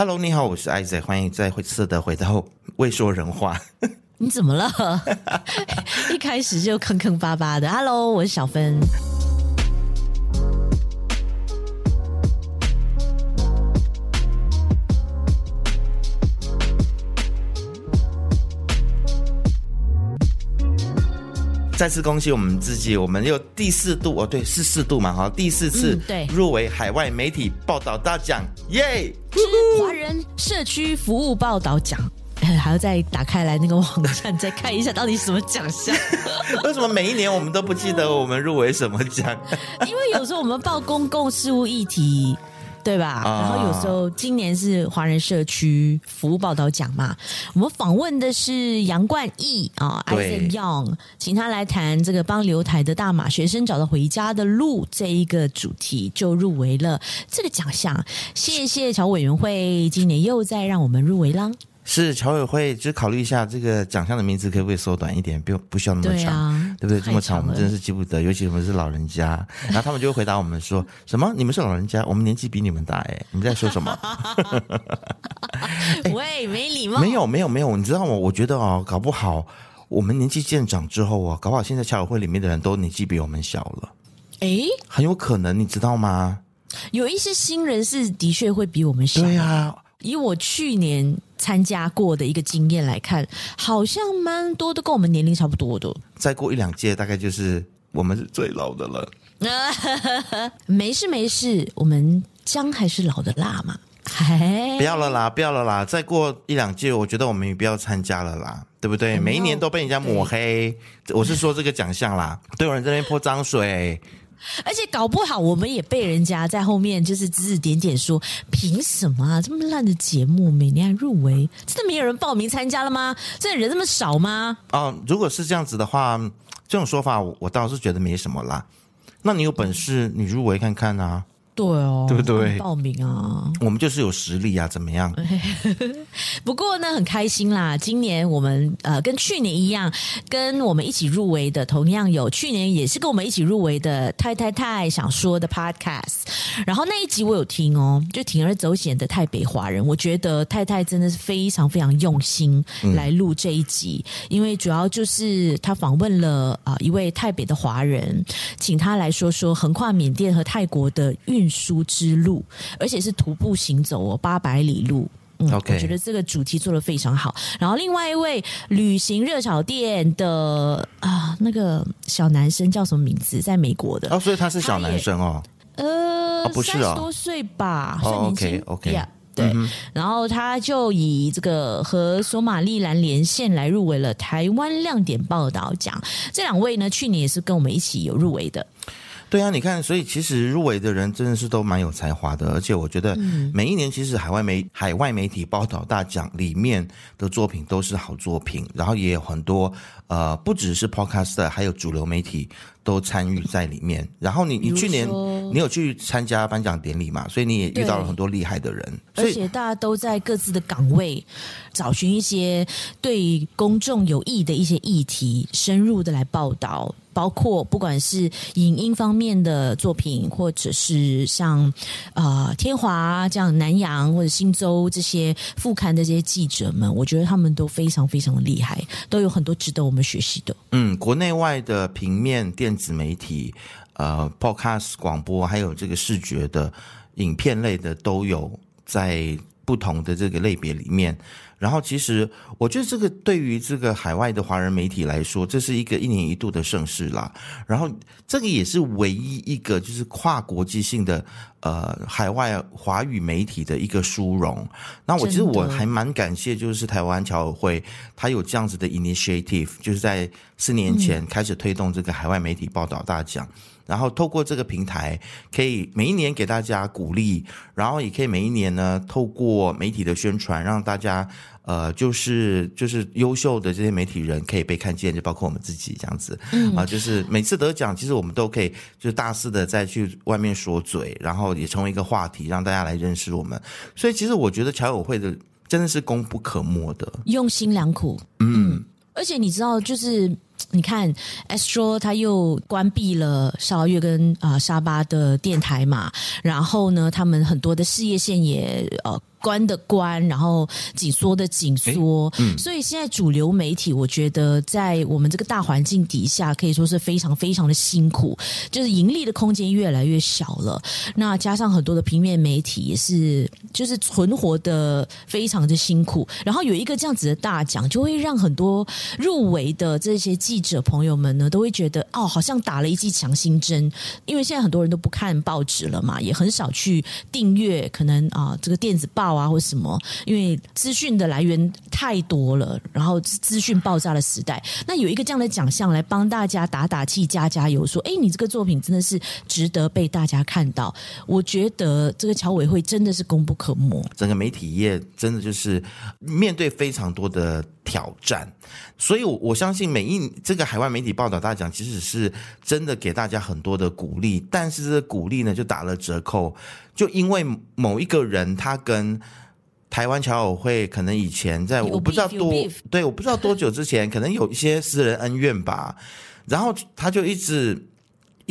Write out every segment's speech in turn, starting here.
Hello，你好，我是艾仔，欢迎再次的回到未说人话。你怎么了？一开始就坑坑巴巴的。Hello，我是小芬。再次恭喜我们自己，我们又第四度哦，对，是四度嘛，哈，第四次入围海外媒体报道大奖，耶！是 华人社区服务报道奖，还要再打开来那个网站再看一下到底什么奖项？为什么每一年我们都不记得我们入围什么奖？因为有时候我们报公共事务议题。对吧？然后有时候今年是华人社区服务报道奖嘛，我们访问的是杨冠毅啊，Isaac Young，请他来谈这个帮留台的大马学生找到回家的路这一个主题，就入围了这个奖项。谢谢侨委员会，今年又再让我们入围了。是侨委会，就考虑一下这个奖项的名字可不可以缩短一点，不用不需要那么长，对，啊、对不对？这么长我们真的是记不得，尤其我们是老人家。然后他们就会回答我们说：“什么？你们是老人家？我们年纪比你们大哎！你们在说什么？” 喂，没礼貌。没有没有没有，你知道吗？我觉得哦，搞不好我们年纪渐长之后啊，搞不好现在侨委会里面的人都年纪比我们小了。哎，很有可能，你知道吗？有一些新人是的确会比我们小。对啊。以我去年参加过的一个经验来看，好像蛮多都跟我们年龄差不多的。再过一两届，大概就是我们是最老的了。没事没事，我们姜还是老的辣嘛。嘿，不要了啦，不要了啦！再过一两届，我觉得我们也不要参加了啦，对不对？每一年都被人家抹黑，我是说这个奖项啦，都有人在那边泼脏水。而且搞不好我们也被人家在后面就是指指点点说，凭什么啊？这么烂的节目每年还入围，真的没有人报名参加了吗？真的人这么少吗？哦，如果是这样子的话，这种说法我，我倒是觉得没什么啦。那你有本事你入围看看啊？对哦，对不对？报名啊，我们就是有实力啊，怎么样？不过呢，很开心啦。今年我们呃，跟去年一样，跟我们一起入围的，同样有去年也是跟我们一起入围的太太太想说的 Podcast。然后那一集我有听哦，就铤而走险的台北华人，我觉得太太真的是非常非常用心来录这一集，嗯、因为主要就是他访问了啊、呃、一位台北的华人，请他来说说横跨缅甸和泰国的运输之路，而且是徒步行走哦，八百里路。嗯，Okay. 我觉得这个主题做的非常好。然后另外一位旅行热炒店的啊，那个小男生叫什么名字？在美国的哦，所以他是小男生哦。呃，不是三十多岁吧？哦，OK，OK，对。嗯、然后他就以这个和索马利兰连线来入围了台湾亮点报道奖。这两位呢，去年也是跟我们一起有入围的。对啊，你看，所以其实入围的人真的是都蛮有才华的，而且我觉得每一年其实海外媒海外媒体报道大奖里面的作品都是好作品，然后也有很多呃，不只是 Podcast，还有主流媒体都参与在里面。然后你你去年你有去参加颁奖典礼嘛？所以你也遇到了很多厉害的人，而且大家都在各自的岗位找寻一些对公众有益的一些议题，深入的来报道。包括不管是影音方面的作品，或者是像啊、呃、天华这样南洋或者新洲这些副刊的这些记者们，我觉得他们都非常非常的厉害，都有很多值得我们学习的。嗯，国内外的平面电子媒体、呃 Podcast 广播，还有这个视觉的影片类的都有在不同的这个类别里面。然后，其实我觉得这个对于这个海外的华人媒体来说，这是一个一年一度的盛事啦。然后，这个也是唯一一个就是跨国际性的呃海外华语媒体的一个殊荣。那我其实我还蛮感谢，就是台湾侨委会他有这样子的 initiative，就是在四年前开始推动这个海外媒体报道大奖。然后透过这个平台，可以每一年给大家鼓励，然后也可以每一年呢，透过媒体的宣传，让大家呃，就是就是优秀的这些媒体人可以被看见，就包括我们自己这样子，嗯、啊，就是每次得奖，其实我们都可以就是大肆的再去外面说嘴，然后也成为一个话题，让大家来认识我们。所以其实我觉得侨友会的真的是功不可没的，用心良苦，嗯，嗯，而且你知道就是。你看，Astro 他又关闭了沙越跟啊沙巴的电台嘛，然后呢，他们很多的事业线也呃关的关，然后紧缩的紧缩。嗯，所以现在主流媒体，我觉得在我们这个大环境底下，可以说是非常非常的辛苦，就是盈利的空间越来越小了。那加上很多的平面媒体也是，就是存活的非常的辛苦。然后有一个这样子的大奖，就会让很多入围的这些记者朋友们呢，都会觉得哦，好像打了一剂强心针。因为现在很多人都不看报纸了嘛，也很少去订阅可能啊这个电子报啊或什么，因为资讯的来源太多了，然后资讯爆炸的时代，那有一个这样的奖项来帮大家打打气、加加油，说，哎，你这个作品真的是值得被大家看到。我觉得这个侨委会真的是功不可没，整个媒体业真的就是面对非常多的挑战，所以我我相信每一这个海外媒体报道大奖，其实是真的给大家很多的鼓励，但是这个鼓励呢就打了折扣，就因为某一个人他跟台湾侨委会可能以前在我不知道多对我不知道多久之前，可能有一些私人恩怨吧，然后他就一直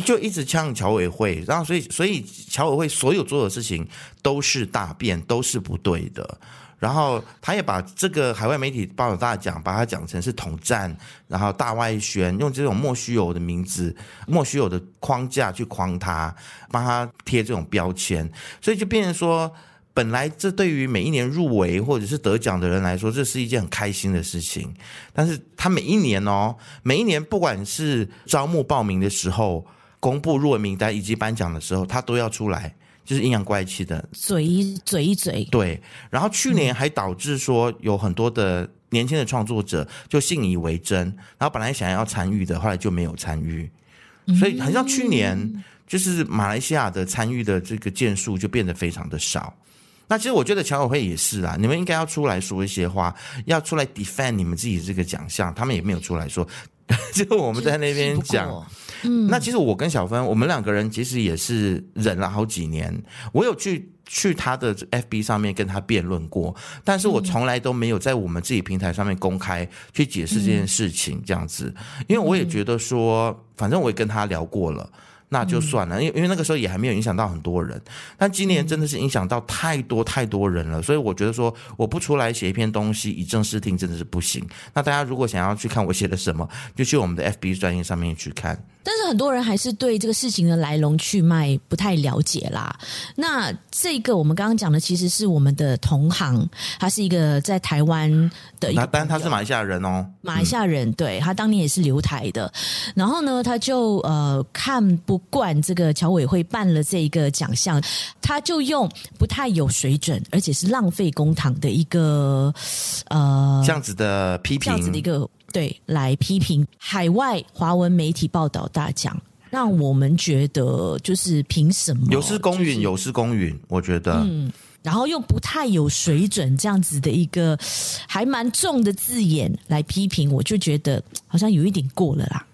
就一直呛侨委会，然后所以所以侨委会所有做的事情都是大便，都是不对的。然后他也把这个海外媒体报道大奖，把它讲成是统战，然后大外宣，用这种莫须有的名字、莫须有的框架去框他，帮他贴这种标签，所以就变成说，本来这对于每一年入围或者是得奖的人来说，这是一件很开心的事情。但是他每一年哦，每一年不管是招募报名的时候、公布入围名单以及颁奖的时候，他都要出来。就是阴阳怪气的嘴嘴嘴，对。然后去年还导致说有很多的年轻的创作者就信以为真，然后本来想要参与的，后来就没有参与。所以好像去年就是马来西亚的参与的这个件数就变得非常的少。那其实我觉得侨委会也是啊，你们应该要出来说一些话，要出来 defend 你们自己的这个奖项，他们也没有出来说，就我们在那边讲。嗯，那其实我跟小芬，我们两个人其实也是忍了好几年。我有去去他的 FB 上面跟他辩论过，但是我从来都没有在我们自己平台上面公开去解释这件事情，这样子，因为我也觉得说，反正我也跟他聊过了。那就算了，因为因为那个时候也还没有影响到很多人，但今年真的是影响到太多太多人了，所以我觉得说我不出来写一篇东西以正视听真的是不行。那大家如果想要去看我写的什么，就去我们的 FB 专业上面去看。但是很多人还是对这个事情的来龙去脉不太了解啦。那这个我们刚刚讲的其实是我们的同行，他是一个在台湾的一个，但他是马来西亚人哦，马来西亚人，对，他当年也是留台的。然后呢，他就呃看不惯这个侨委会办了这一个奖项，他就用不太有水准，而且是浪费公堂的一个呃这样子的批评，这样子的一个。对，来批评海外华文媒体报道大奖，让我们觉得就是凭什么有失公允，有失公允，我觉得，嗯，然后用不太有水准这样子的一个还蛮重的字眼来批评，我就觉得好像有一点过了啦。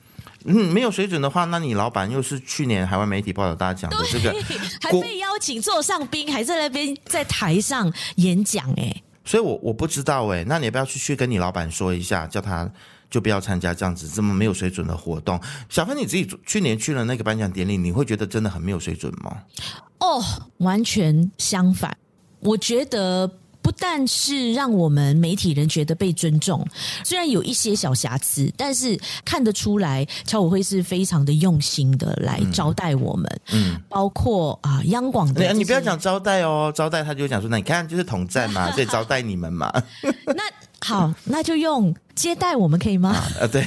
嗯，没有水准的话，那你老板又是去年海外媒体报道大奖的这个，还被邀请座上宾，还在那边在台上演讲，哎。所以我，我不知道诶，那你要不要去去跟你老板说一下，叫他就不要参加这样子这么没有水准的活动？小芬，你自己去年去了那个颁奖典礼，你会觉得真的很没有水准吗？哦，完全相反，我觉得。不但是让我们媒体人觉得被尊重，虽然有一些小瑕疵，但是看得出来侨委会是非常的用心的来招待我们。嗯，包括啊央广的。你不要讲招待哦，招待他就讲说，那你看就是统战嘛，所以招待你们嘛。那好，那就用接待我们可以吗？啊，对，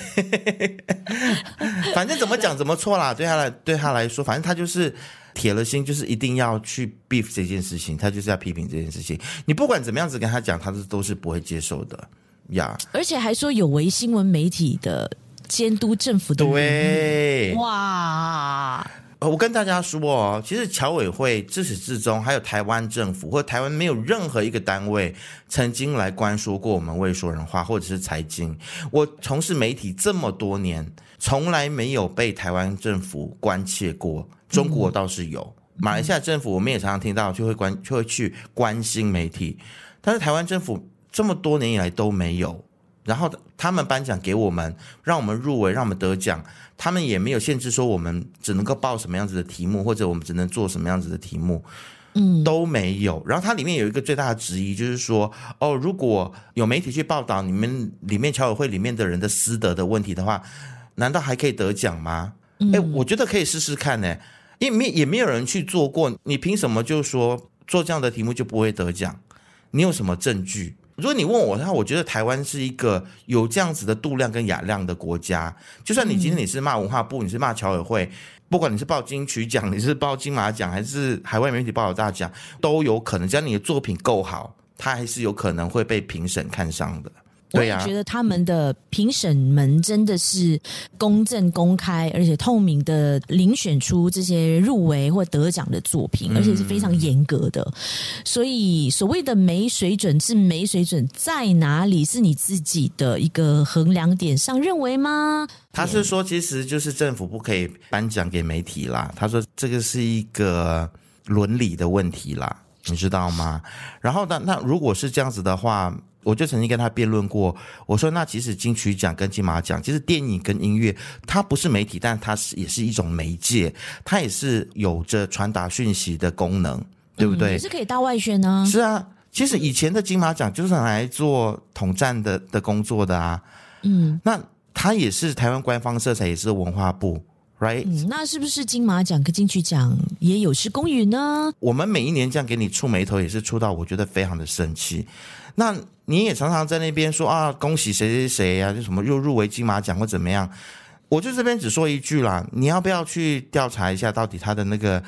反正怎么讲怎么错啦，对他来对他来说，反正他就是。铁了心就是一定要去 beef 这件事情，他就是要批评这件事情。你不管怎么样子跟他讲，他是都是不会接受的呀。而且还说有违新闻媒体的监督政府的。对，哇！我跟大家说哦，其实侨委会自始至终，还有台湾政府或台湾没有任何一个单位曾经来关说过我们未说人话，或者是财经。我从事媒体这么多年，从来没有被台湾政府关切过。中国倒是有，马来西亚政府我们也常常听到，就会关就会去关心媒体，但是台湾政府这么多年以来都没有。然后他们颁奖给我们，让我们入围，让我们得奖，他们也没有限制说我们只能够报什么样子的题目，或者我们只能做什么样子的题目。嗯，都没有。然后它里面有一个最大的质疑，就是说，哦，如果有媒体去报道你们里面侨委会里面的人的私德的问题的话，难道还可以得奖吗？哎、嗯，我觉得可以试试看呢，因为没也没有人去做过，你凭什么就说做这样的题目就不会得奖？你有什么证据？如果你问我的话，我觉得台湾是一个有这样子的度量跟雅量的国家。就算你今天你是骂文化部，你是骂侨委会，不管你是报金曲奖，你是报金马奖，还是海外媒体报道大奖，都有可能。只要你的作品够好，它还是有可能会被评审看上的。我也觉得他们的评审们真的是公正、公开，而且透明的遴选出这些入围或得奖的作品，而且是非常严格的。所以，所谓的没水准是没水准在哪里？是你自己的一个衡量点上认为吗？他是说，其实就是政府不可以颁奖给媒体啦。他说这个是一个伦理的问题啦，你知道吗？然后呢，那如果是这样子的话。我就曾经跟他辩论过，我说那其实金曲奖跟金马奖，其实电影跟音乐，它不是媒体，但它是也是一种媒介，它也是有着传达讯息的功能，对不对？也是可以大外宣呢。是啊，其实以前的金马奖就是来做统战的的工作的啊。嗯，那它也是台湾官方色彩，也是文化部。Right？嗯，那是不是金马奖跟金曲奖也有失公允呢？我们每一年这样给你触眉头，也是触到我觉得非常的生气。那你也常常在那边说啊，恭喜谁谁谁呀，就什么又入围金马奖或怎么样？我就这边只说一句啦，你要不要去调查一下，到底他的那个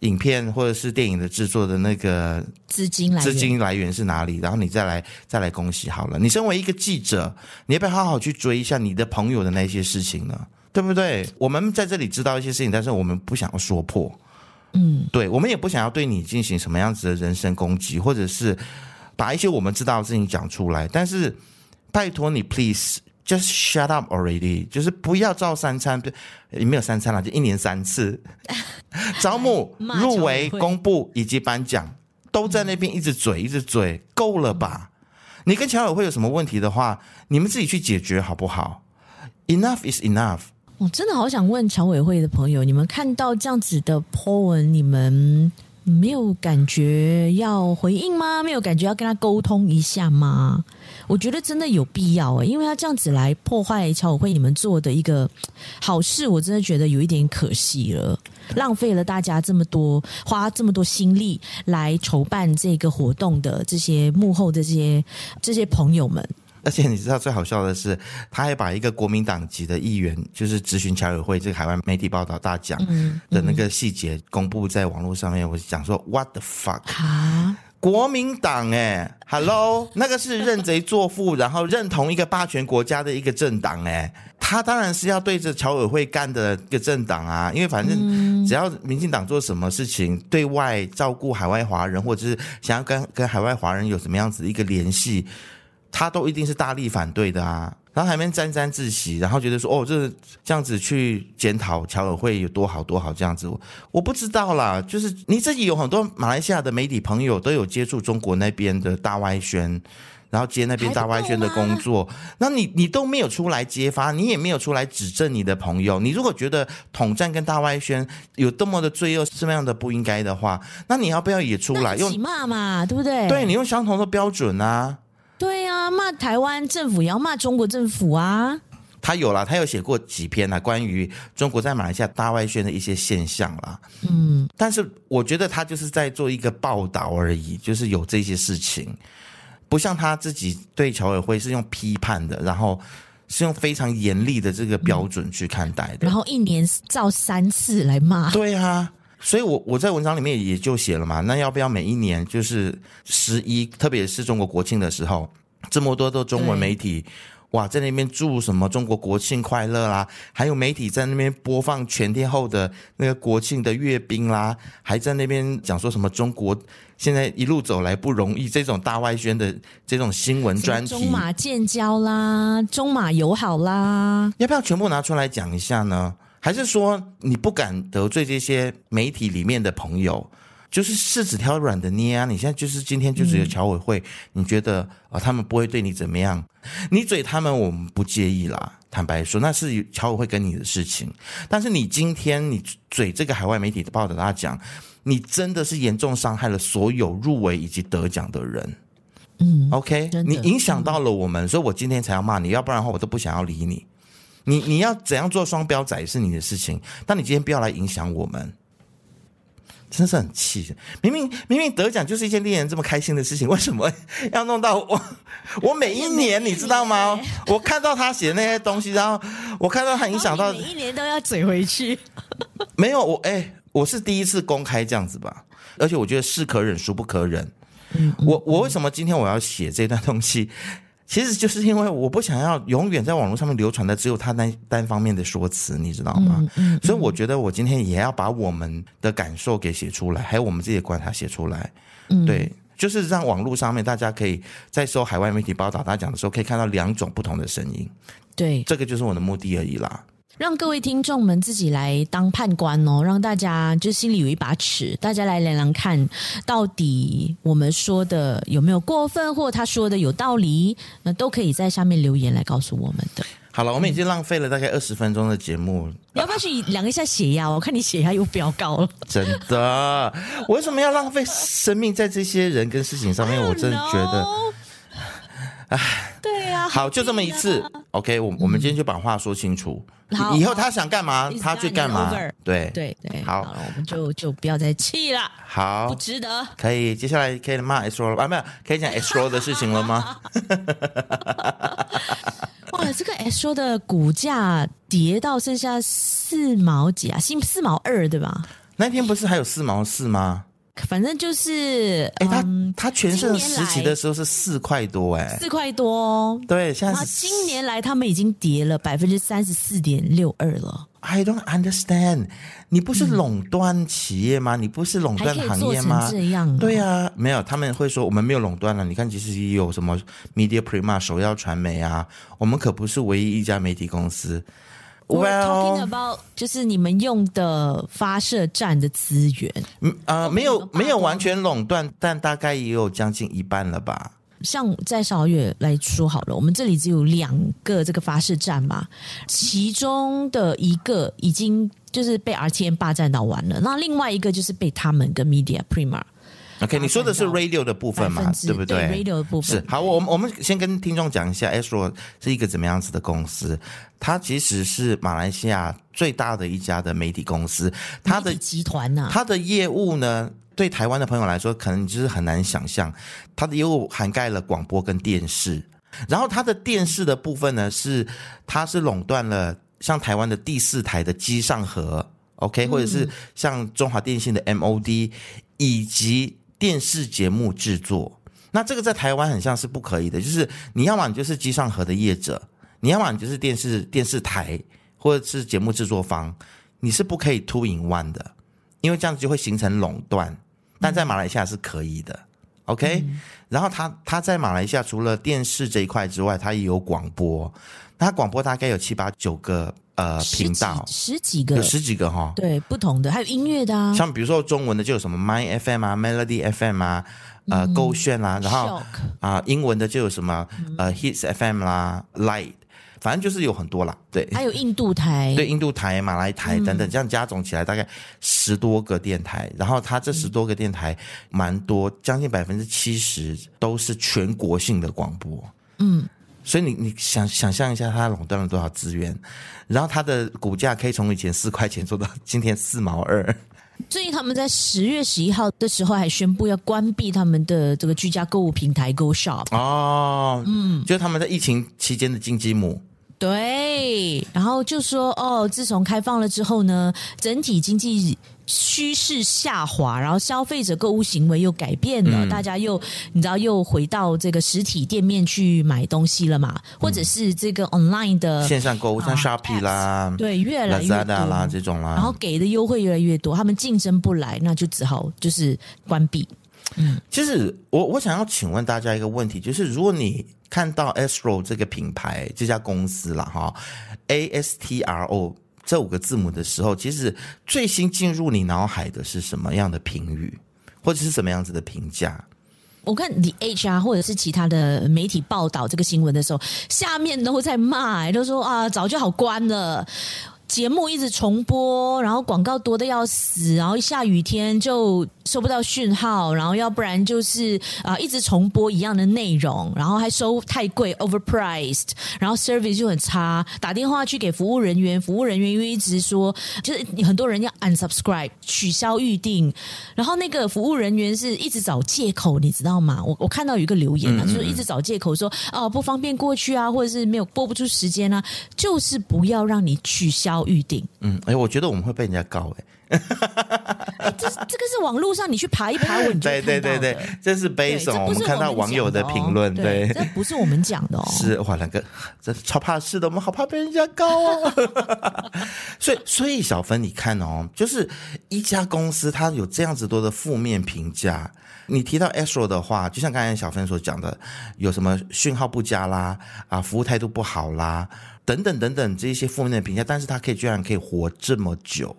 影片或者是电影的制作的那个资金来源资金来源是哪里？然后你再来再来恭喜好了。你身为一个记者，你要不要好好去追一下你的朋友的那些事情呢？对不对？我们在这里知道一些事情，但是我们不想要说破。嗯，对，我们也不想要对你进行什么样子的人身攻击，或者是把一些我们知道的事情讲出来。但是拜托你，please just shut up already，就是不要照三餐，也没有三餐了，就一年三次 招募、入围、公布以及颁奖，都在那边一直嘴一直嘴，够了吧？你跟侨委会有什么问题的话，你们自己去解决好不好？Enough is enough。我真的好想问侨委会的朋友，你们看到这样子的 po 文，你们没有感觉要回应吗？没有感觉要跟他沟通一下吗？我觉得真的有必要诶，因为他这样子来破坏乔委会你们做的一个好事，我真的觉得有一点可惜了，浪费了大家这么多花这么多心力来筹办这个活动的这些幕后的这些这些朋友们。而且你知道最好笑的是，他还把一个国民党籍的议员，就是咨询侨委会这个海外媒体报道大奖的那个细节公布在网络上面。我讲说，What the fuck？啊，国民党哎，Hello，那个是认贼作父，然后认同一个霸权国家的一个政党哎，他当然是要对着侨委会干的一个政党啊，因为反正只要民进党做什么事情，对外照顾海外华人，或者是想要跟跟海外华人有什么样子的一个联系。他都一定是大力反对的啊，然后还没沾沾自喜，然后觉得说哦，这这样子去检讨侨委会有多好多好这样子，我不知道啦。就是你自己有很多马来西亚的媒体朋友都有接触中国那边的大外宣，然后接那边大外宣的工作，那你你都没有出来揭发，你也没有出来指证你的朋友。你如果觉得统战跟大外宣有多么的罪恶，什么样的不应该的话，那你要不要也出来用骂嘛，对不对？对，你用相同的标准啊。对啊，骂台湾政府也要骂中国政府啊！他有啦，他有写过几篇啊，关于中国在马来西亚大外宣的一些现象啦。嗯，但是我觉得他就是在做一个报道而已，就是有这些事情，不像他自己对侨委会是用批判的，然后是用非常严厉的这个标准去看待的。然后一年照三次来骂。对啊。所以我，我我在文章里面也就写了嘛，那要不要每一年就是十一，特别是中国国庆的时候，这么多的中文媒体，哇，在那边祝什么中国国庆快乐啦，还有媒体在那边播放全天候的那个国庆的阅兵啦，还在那边讲说什么中国现在一路走来不容易，这种大外宣的这种新闻专题，中马建交啦，中马友好啦，要不要全部拿出来讲一下呢？还是说你不敢得罪这些媒体里面的朋友，就是柿子挑软的捏啊！你现在就是今天就只有侨委会，嗯、你觉得啊、哦，他们不会对你怎么样？你嘴他们，我们不介意啦。坦白说，那是侨委会跟你的事情。但是你今天你嘴这个海外媒体的报道大奖，你真的是严重伤害了所有入围以及得奖的人。嗯，OK，你影响到了我们，嗯，所以我今天才要骂你，要不然的话我都不想要理你。你你要怎样做双标仔是你的事情，但你今天不要来影响我们，真是很气。明明明明得奖就是一件令人这么开心的事情，为什么要弄到我？我每一年你知道吗？我看到他写的那些东西，然后我看到他影响到每一年都要嘴回去。没有我哎，我是第一次公开这样子吧，而且我觉得是可忍孰不可忍。嗯，我我为什么今天我要写这段东西？其实就是因为我不想要永远在网络上面流传的只有他单单方面的说辞，你知道吗？嗯嗯嗯、所以我觉得我今天也要把我们的感受给写出来，还有我们自己的观察写出来。嗯，对，就是让网络上面大家可以在收海外媒体报道他讲的时候，可以看到两种不同的声音。对，这个就是我的目的而已啦。让各位听众们自己来当判官哦，让大家就心里有一把尺，大家来量量看，到底我们说的有没有过分，或他说的有道理，那都可以在下面留言来告诉我们的。好了，我们已经浪费了大概二十分钟的节目，你要不要去量一下血压？我看你血压又飙高了。真的，我为什么要浪费生命在这些人跟事情上面？我真的觉得，哎，对呀、啊，好，就这么一次。OK，我我们今天就把话说清楚。以后他想干嘛，他去干嘛。对对对，好，好，我们就就不要再气了。好，不值得。可以，接下来可以骂 S 罗了啊？没有，可以讲 S 罗的事情了吗？哇，这个 S 罗的股价跌到剩下四毛几啊？新四毛二对吧？那天不是还有四毛四吗？反正就是，哎、欸，他他全盛时期的时候是四块多、欸，哎，四块多哦。对，现在是今年来他们已经跌了百分之三十四点六二了。I don't understand，你不是垄断企业吗？嗯、你不是垄断行业吗？这样，对啊，没有，他们会说我们没有垄断了。你看，其实也有什么 Media Prima 首要传媒啊，我们可不是唯一一家媒体公司。We're talking about 就是你们用的发射站的资源，嗯呃，没有没有完全垄断，但大概也有将近一半了吧。像在韶月来说好了，我们这里只有两个这个发射站嘛，其中的一个已经就是被 RTN 霸占到完了，那另外一个就是被他们跟 Media Prima。OK，你说的是 radio 的部分嘛，对不对，对？radio 的部分是好，我们我们先跟听众讲一下，Astro 是一个怎么样子的公司？它其实是马来西亚最大的一家的媒体公司，它的集团呐，它的业务呢，对台湾的朋友来说，可能就是很难想象，它的业务涵盖了广播跟电视，然后它的电视的部分呢，是它是垄断了像台湾的第四台的机上盒，OK，或者是像中华电信的 MOD 以及。电视节目制作，那这个在台湾很像是不可以的，就是你要么你就是机上盒的业者，你要么你就是电视电视台或者是节目制作方，你是不可以 two in one 的，因为这样子就会形成垄断。但在马来西亚是可以的，OK？嗯。然后他他在马来西亚除了电视这一块之外，他也有广播，他广播大概有七八九个。呃，频道。十几个，有十几个哈，对，不同的，还有音乐的啊，像比如说中文的就有什么 My FM 啊，Melody FM 啊，呃，勾炫啦，然后啊，英文的就有什么呃，Hits FM 啦，Light，反正就是有很多啦，对，还有印度台，对，印度台、马来台等等，这样加总起来大概十多个电台，然后它这十多个电台蛮多，将近百分之七十都是全国性的广播，嗯。所以你你想想象一下，它垄断了多少资源，然后它的股价可以从以前四块钱做到 今天四毛二。最近他们在十月十一号的时候还宣布要关闭他们的这个居家购物平台 Go Shop。哦，嗯，就是他们在疫情期间的金鸡母。对，然后就说哦，自从开放了之后呢，整体经济。趋势下滑，然后消费者购物行为又改变了，嗯、大家又你知道又回到这个实体店面去买东西了嘛？嗯、或者是这个 online 的线上购物，像 Shopee 啦，啊、对，越来越多啦这种啦，然后给的优惠越来越多，他们竞争不来，那就只好就是关闭。嗯，其实我我想要请问大家一个问题，就是如果你看到 Astro 这个品牌这家公司了哈，A S T R O。这五个字母的时候，其实最新进入你脑海的是什么样的评语，或者是什么样子的评价？我看 The HR 或者是其他的媒体报道这个新闻的时候，下面都在骂，都说啊，早就好关了。节目一直重播，然后广告多的要死，然后一下雨天就收不到讯号，然后要不然就是啊、呃、一直重播一样的内容，然后还收太贵 overpriced，然后 service 就很差，打电话去给服务人员，服务人员又一直说，就是很多人要 unsubscribe 取消预定，然后那个服务人员是一直找借口，你知道吗？我我看到有一个留言啊，就是一直找借口说哦不方便过去啊，或者是没有播不出时间啊，就是不要让你取消预定。嗯，哎，我觉得我们会被人家告哎。哎，这这个是网络上你去爬一爬文，对对对对，这是 based on 我们看到网友的评论，对，这不是我们讲的哦。是哇，两个这超怕事的，我们好怕被人家告哦。所以，所以小芬，你看哦，就是一家公司它有这样子多的负面评价。你提到 Astro 的话，就像刚才小芬所讲的，有什么讯号不佳啦，啊，服务态度不好啦，等等等等这些负面的评价，但是他可以居然可以活这么久。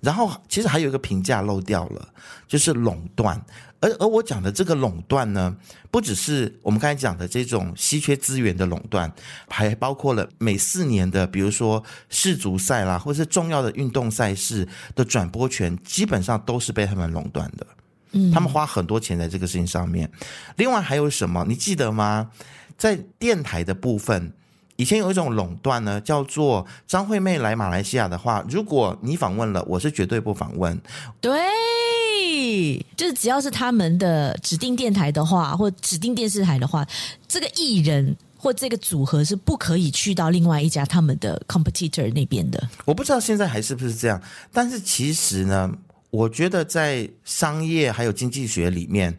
然后，其实还有一个评价漏掉了，就是垄断。而而我讲的这个垄断呢，不只是我们刚才讲的这种稀缺资源的垄断，还包括了每四年的，比如说世足赛啦，或者是重要的运动赛事的转播权，基本上都是被他们垄断的。嗯，他们花很多钱在这个事情上面。另外还有什么？你记得吗？在电台的部分，以前有一种垄断呢，叫做张惠妹来马来西亚的话，如果你访问了，我是绝对不访问。对，就是只要是他们的指定电台的话，或指定电视台的话，这个艺人或这个组合是不可以去到另外一家他们的 competitor 那边的。我不知道现在还是不是这样，但是其实呢。我觉得在商业还有经济学里面，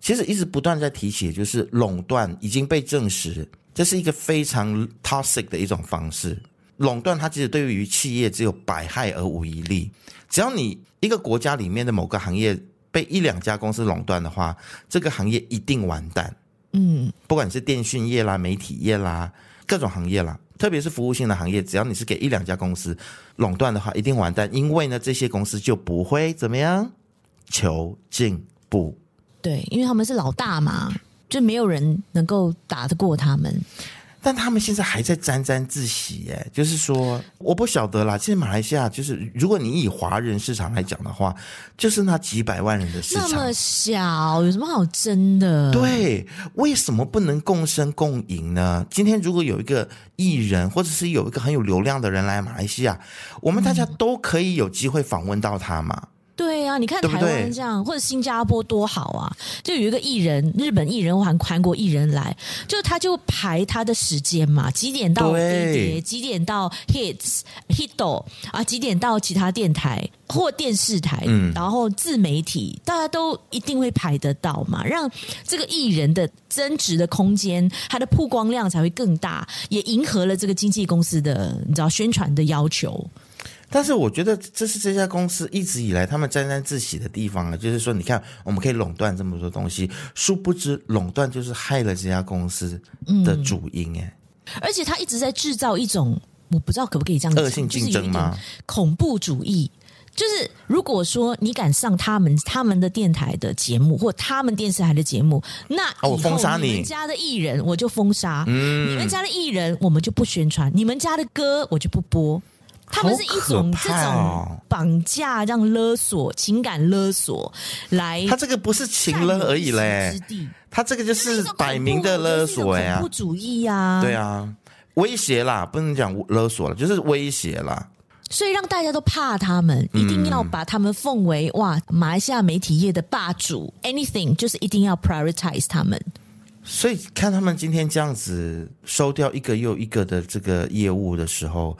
其实一直不断在提起，就是垄断已经被证实，这是一个非常 toxic 的一种方式。垄断它其实对于企业只有百害而无一利。只要你一个国家里面的某个行业被一两家公司垄断的话，这个行业一定完蛋。嗯，不管是电讯业啦、媒体业啦、各种行业啦。特别是服务性的行业，只要你是给一两家公司垄断的话，一定完蛋。因为呢，这些公司就不会怎么样求进步。对，因为他们是老大嘛，就没有人能够打得过他们。但他们现在还在沾沾自喜，哎，就是说，我不晓得啦。现在马来西亚就是，如果你以华人市场来讲的话，就是那几百万人的市场，那么小，有什么好争的？对，为什么不能共生共赢呢？今天如果有一个艺人，或者是有一个很有流量的人来马来西亚，我们大家都可以有机会访问到他嘛。对啊，你看台湾这样，对对或者新加坡多好啊！就有一个艺人，日本艺人或韩韩国艺人来，就他就排他的时间嘛，几点到飞碟，几点到 hits hito 啊，几点到其他电台或电视台，嗯，然后自媒体，大家都一定会排得到嘛，让这个艺人的增值的空间，他的曝光量才会更大，也迎合了这个经纪公司的你知道宣传的要求。但是我觉得这是这家公司一直以来他们沾沾自喜的地方啊，就是说，你看我们可以垄断这么多东西，殊不知垄断就是害了这家公司的主因哎、嗯。而且他一直在制造一种，我不知道可不可以这样讲，恶性竞争吗？恐怖主义，就是如果说你敢上他们他们的电台的节目或他们电视台的节目，那我封杀你。你们家的艺人我就封杀，嗯，你们家的艺人我们就不宣传，你们家的歌我就不播。他们是一种这种绑架、这样勒索、情感勒索来。他这个不是情勒而已嘞，他这个就是摆明的勒索呀，恐怖主义呀，对啊，威胁啦，不能讲勒索了，就是威胁啦。所以让大家都怕他们，一定要把他们奉为哇，马来西亚媒体业的霸主，anything 就是一定要 prioritize 他们。所以看他们今天这样子收掉一个又一个的这个业务的时候。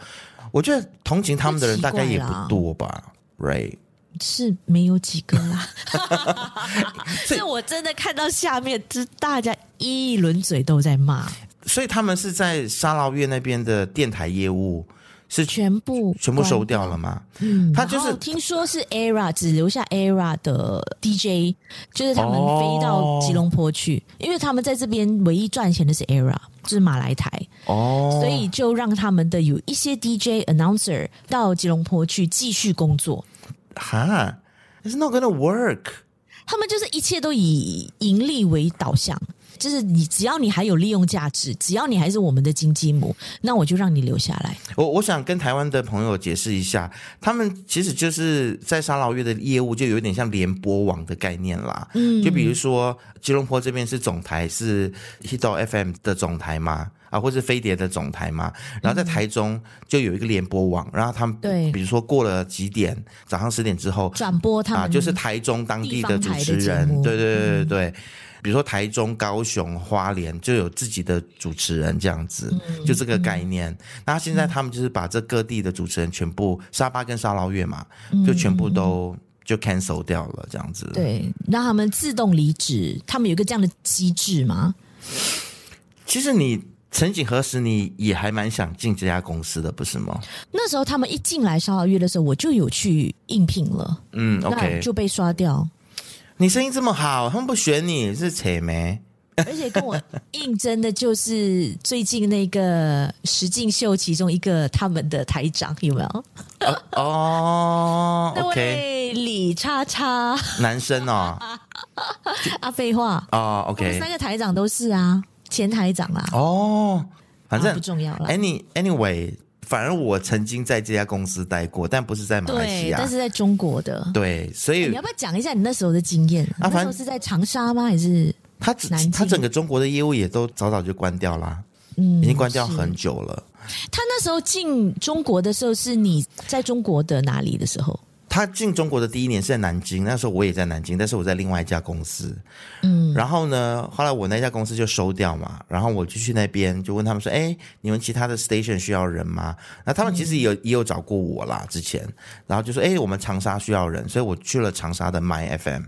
我觉得同情他们的人大概也不多吧，Ray 是没有几个啦。所以我真的看到下面，这大家一轮嘴都在骂。所以他们是在沙捞越那边的电台业务是全部全部收掉了吗？嗯，他就是听说是 Era 只留下 Era 的 DJ，就是他们飞到吉隆坡去，哦、因为他们在这边唯一赚钱的是 Era。就是马来台哦，所以就让他们的有一些 DJ announcer 到吉隆坡去继续工作。哈，It's not gonna work。他们就是一切都以盈利为导向，就是你只要你还有利用价值，只要你还是我们的金鸡母，那我就让你留下来。我我想跟台湾的朋友解释一下，他们其实就是在沙劳越的业务就有点像联播网的概念啦。嗯，就比如说吉隆坡这边是总台是 Hito FM 的总台嘛，啊，或是飞碟的总台嘛，然后在台中就有一个联播网，然后他们对，比如说过了几点，早上十点之后转播他们，啊，就是台中当地的主持人，对对对对对。嗯比如说台中、高雄、花莲就有自己的主持人这样子，嗯、就这个概念。嗯、那现在他们就是把这各地的主持人全部沙巴跟沙捞越嘛，嗯、就全部都就 cancel 掉了这样子。对，让他们自动离职。他们有一个这样的机制吗？其实你曾几何时你也还蛮想进这家公司的，不是吗？那时候他们一进来烧烤月的时候，我就有去应聘了。嗯，OK，就被刷掉。你声音这么好，他们不选你是扯没？而且跟我应征的就是最近那个实境秀其中一个他们的台长，有没有？哦，那位李叉叉，男生哦。啊，废话哦，OK，三个台长都是啊，前台长啦。哦，反正不重要了。Any anyway。反而我曾经在这家公司待过，但不是在马来西亚，但是在中国的。对，所以、欸、你要不要讲一下你那时候的经验？啊，那时候是在长沙吗？还是他他整个中国的业务也都早早就关掉啦，嗯，已经关掉很久了。他那时候进中国的时候，是你在中国的哪里的时候？他进中国的第一年是在南京，那时候我也在南京，但是我在另外一家公司。嗯，然后呢，后来我那家公司就收掉嘛，然后我就去那边就问他们说：“哎，你们其他的 station 需要人吗？”那他们其实也有、嗯、也有找过我啦，之前，然后就说：“哎，我们长沙需要人，所以我去了长沙的 My FM。”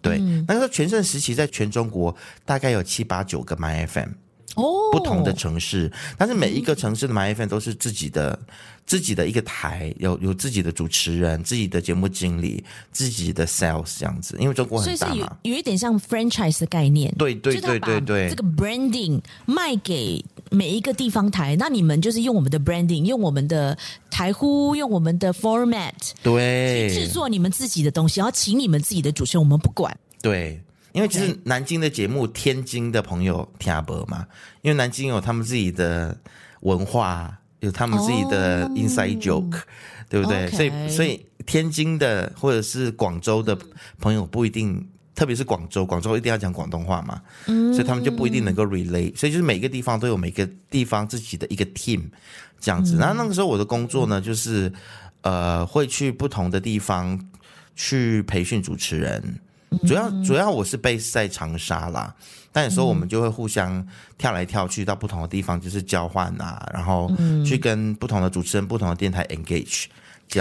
对，嗯、那个时候全盛时期在全中国大概有七八九个 My FM。哦，不同的城市，但是每一个城市的 My FM 都是自己的、自己的一个台，有有自己的主持人、自己的节目经理、自己的 sales 这样子。因为中国很大嘛，所以是有，有一点像 franchise 的概念。对对对对对，这个 branding 卖给每一个地方台，那你们就是用我们的 branding，用我们的台呼，用我们的 format，对，去制作你们自己的东西，然后请你们自己的主持人，我们不管。对。因为其实南京的节目，天津的朋友听不嘛，因为南京有他们自己的文化，有他们自己的 inside joke，、哦、对不对所以所以天津的或者是广州的朋友不一定，特别是广州，广州一定要讲广东话嘛，嗯、所以他们就不一定能够 relate。所以就是每个地方都有每个地方自己的一个 team 这样子。嗯、然后那个时候我的工作呢，就是呃会去不同的地方去培训主持人。主要主要我是 base 在长沙啦，但有时候我们就会互相跳来跳去到不同的地方，就是交换啊，然后去跟不同的主持人、不同的电台 engage。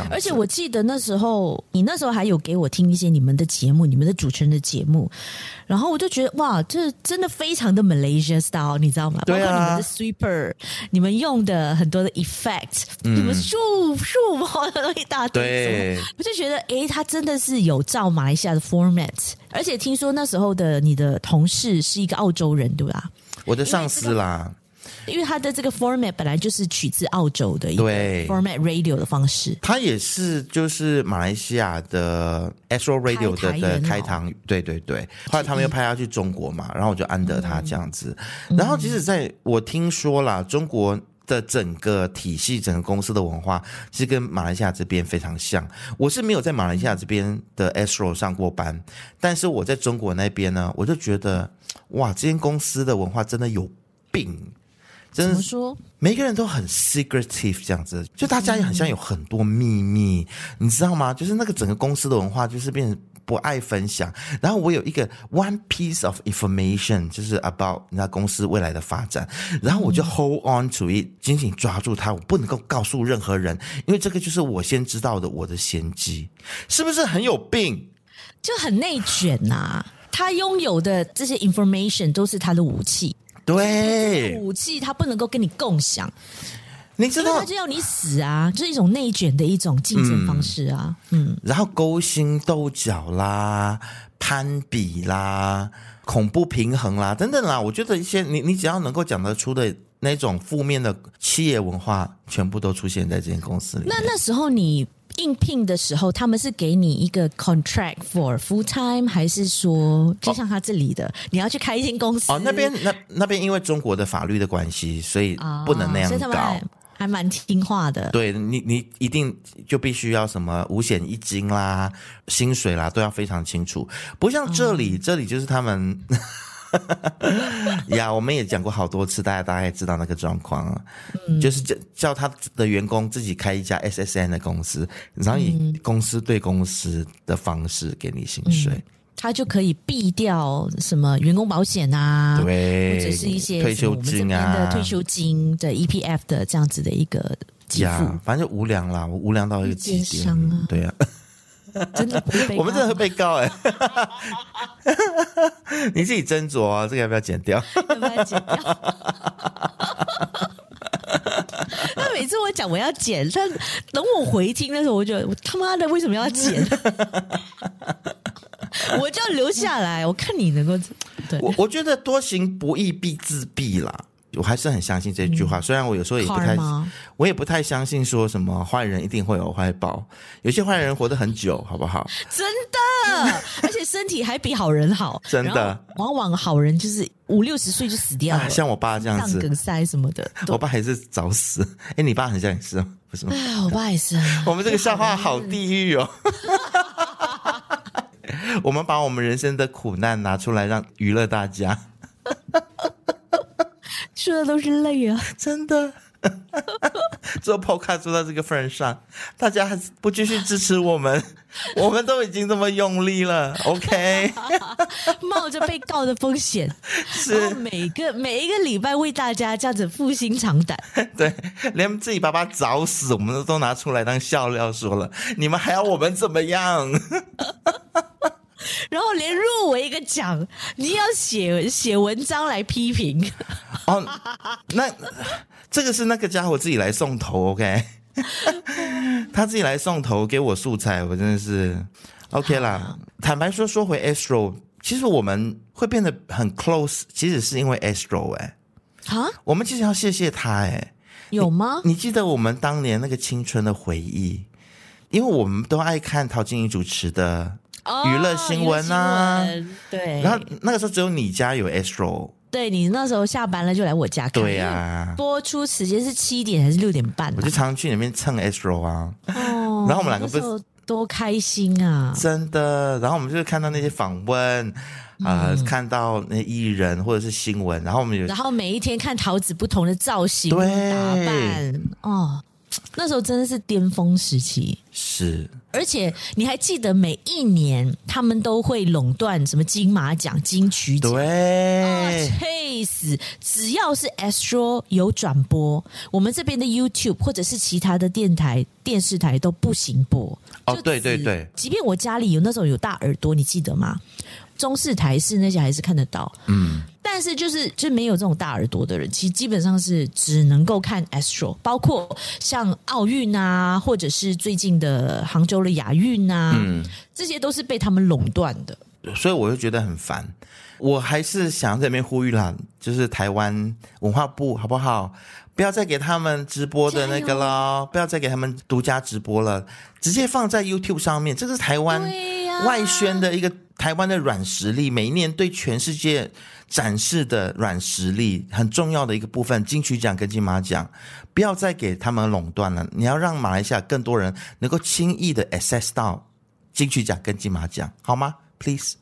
而且我记得那时候，你那时候还有给我听一些你们的节目，你们的主持人的节目，然后我就觉得哇，这真的非常的 Malaysia style，你知道吗？对啊。包括你们的 sweeper，你们用的很多的 effect，、嗯、你们咻咻 一大堆，对，我就觉得哎，他真的是有照马来西亚的 format，而且听说那时候的你的同事是一个澳洲人，对吧？我的上司啦。因为他的这个 format 本来就是取自澳洲的一个 format radio 的方式，他也是就是马来西亚的 Astro Radio 的的开堂，对对对。后来他们又派他去中国嘛，然后我就安得他这样子。嗯、然后即使在我听说啦，中国的整个体系、整个公司的文化，其实跟马来西亚这边非常像。我是没有在马来西亚这边的 Astro 上过班，但是我在中国那边呢，我就觉得哇，这间公司的文化真的有病。真的说，每个人都很 secretive 这样子，就大家也很像有很多秘密，你知道吗？就是那个整个公司的文化，就是变成不爱分享。然后我有一个 one piece of information，就是 about 那公司未来的发展，然后我就 hold on to it，紧紧抓住它，我不能够告诉任何人，因为这个就是我先知道的，我的先机，是不是很有病？就很内卷呐、啊，他拥有的这些 information 都是他的武器。对，武器他不能够跟你共享，你知道，他就要你死啊，就是一种内卷的一种竞争方式啊。嗯，嗯，然后勾心斗角啦、攀比啦、恐怖平衡啦等等啦，我觉得一些你你只要能够讲得出的那种负面的企业文化，全部都出现在这间公司里。那那时候你。应聘的时候，他们是给你一个 contract for full time，还是说就像他这里的，哦、你要去开一间公司？哦，那边那那边因为中国的法律的关系，所以不能那样搞。哦还蛮听话的，对你，你一定就必须要什么五险一金啦、薪水啦，都要非常清楚。不像这里，嗯、这里就是他们 呀，我们也讲过好多次，大家大概知道那个状况，嗯、就是叫叫他的员工自己开一家 SSN 的公司，然后以公司对公司的方式给你薪水。嗯他就可以避掉什么员工保险啊，对，或者是一些退休金啊，的退休金的 EPF 的这样子的一个给付，反正就无良啦，我无良到一个极点，啊。对啊，真的不会 我们真的会被告哎，你自己斟酌啊，这个要不要剪掉？要不要剪掉？他每次我讲我要剪，但等我回听的时候，我就我他妈的为什么要剪？留下来，我看你能够。对，我我觉得多行不义必自毙啦，我还是很相信这句话。嗯、虽然我有时候也不太，我也不太相信说什么坏人一定会有坏报。有些坏人活得很久，好不好？真的，而且身体还比好人好。真的，往往好人就是五六十岁就死掉了，啊、像我爸这样子，梗塞什么的。我爸还是早死。哎，你爸很像也是，不是吗？哎，我爸也是。我们这个笑话好地狱哦。我们把我们人生的苦难拿出来让娱乐大家，说的都是泪啊！真的，做 Podcast 做到这个份上，大家还是不继续支持我们？我们都已经这么用力了，OK？冒着被告的风险，是每个每一个礼拜为大家这样子负心长胆，对，连自己爸爸早死，我们都都拿出来当笑料说了，你们还要我们怎么样？然后连入围一个奖，你要写写文章来批评哦。那这个是那个家伙自己来送头，OK？他自己来送头给我素材，我真的是 OK 啦。啊、坦白说，说回 Astro，其实我们会变得很 close，其实是因为 Astro 哎。啊？我们其实要谢谢他哎。有吗你？你记得我们当年那个青春的回忆？因为我们都爱看陶晶莹主持的。娱乐新闻啊，对。然后那个时候只有你家有 Astro，对，你那时候下班了就来我家看。对呀，播出时间是七点还是六点半？我就常常去里面蹭 Astro 啊。哦。然后我们两个不是多开心啊！真的。然后我们就看到那些访问啊，看到那艺人或者是新闻，然后我们有，然后每一天看桃子不同的造型打扮哦。那时候真的是巅峰时期，是。而且你还记得每一年他们都会垄断什么金马奖、金曲奖？对，气死！只要是 Astro 有转播，我们这边的 YouTube 或者是其他的电台、电视台都不行播。哦，对对对。即便我家里有那种有大耳朵，你记得吗？中式、台式那些还是看得到。嗯。但是就是就没有这种大耳朵的人，其实基本上是只能够看 Astro，包括像奥运啊，或者是最近的杭州的亚运啊，嗯，这些都是被他们垄断的。所以我就觉得很烦。我还是想在这边呼吁啦，就是台湾文化部好不好？不要再给他们直播的那个了，不要再给他们独家直播了，直接放在 YouTube 上面。这是台湾外宣的一个台湾的软实力，每一年对全世界。展示的软实力很重要的一个部分，金曲奖跟金马奖，不要再给他们垄断了。你要让马来西亚更多人能够轻易的 access 到金曲奖跟金马奖，好吗？Please。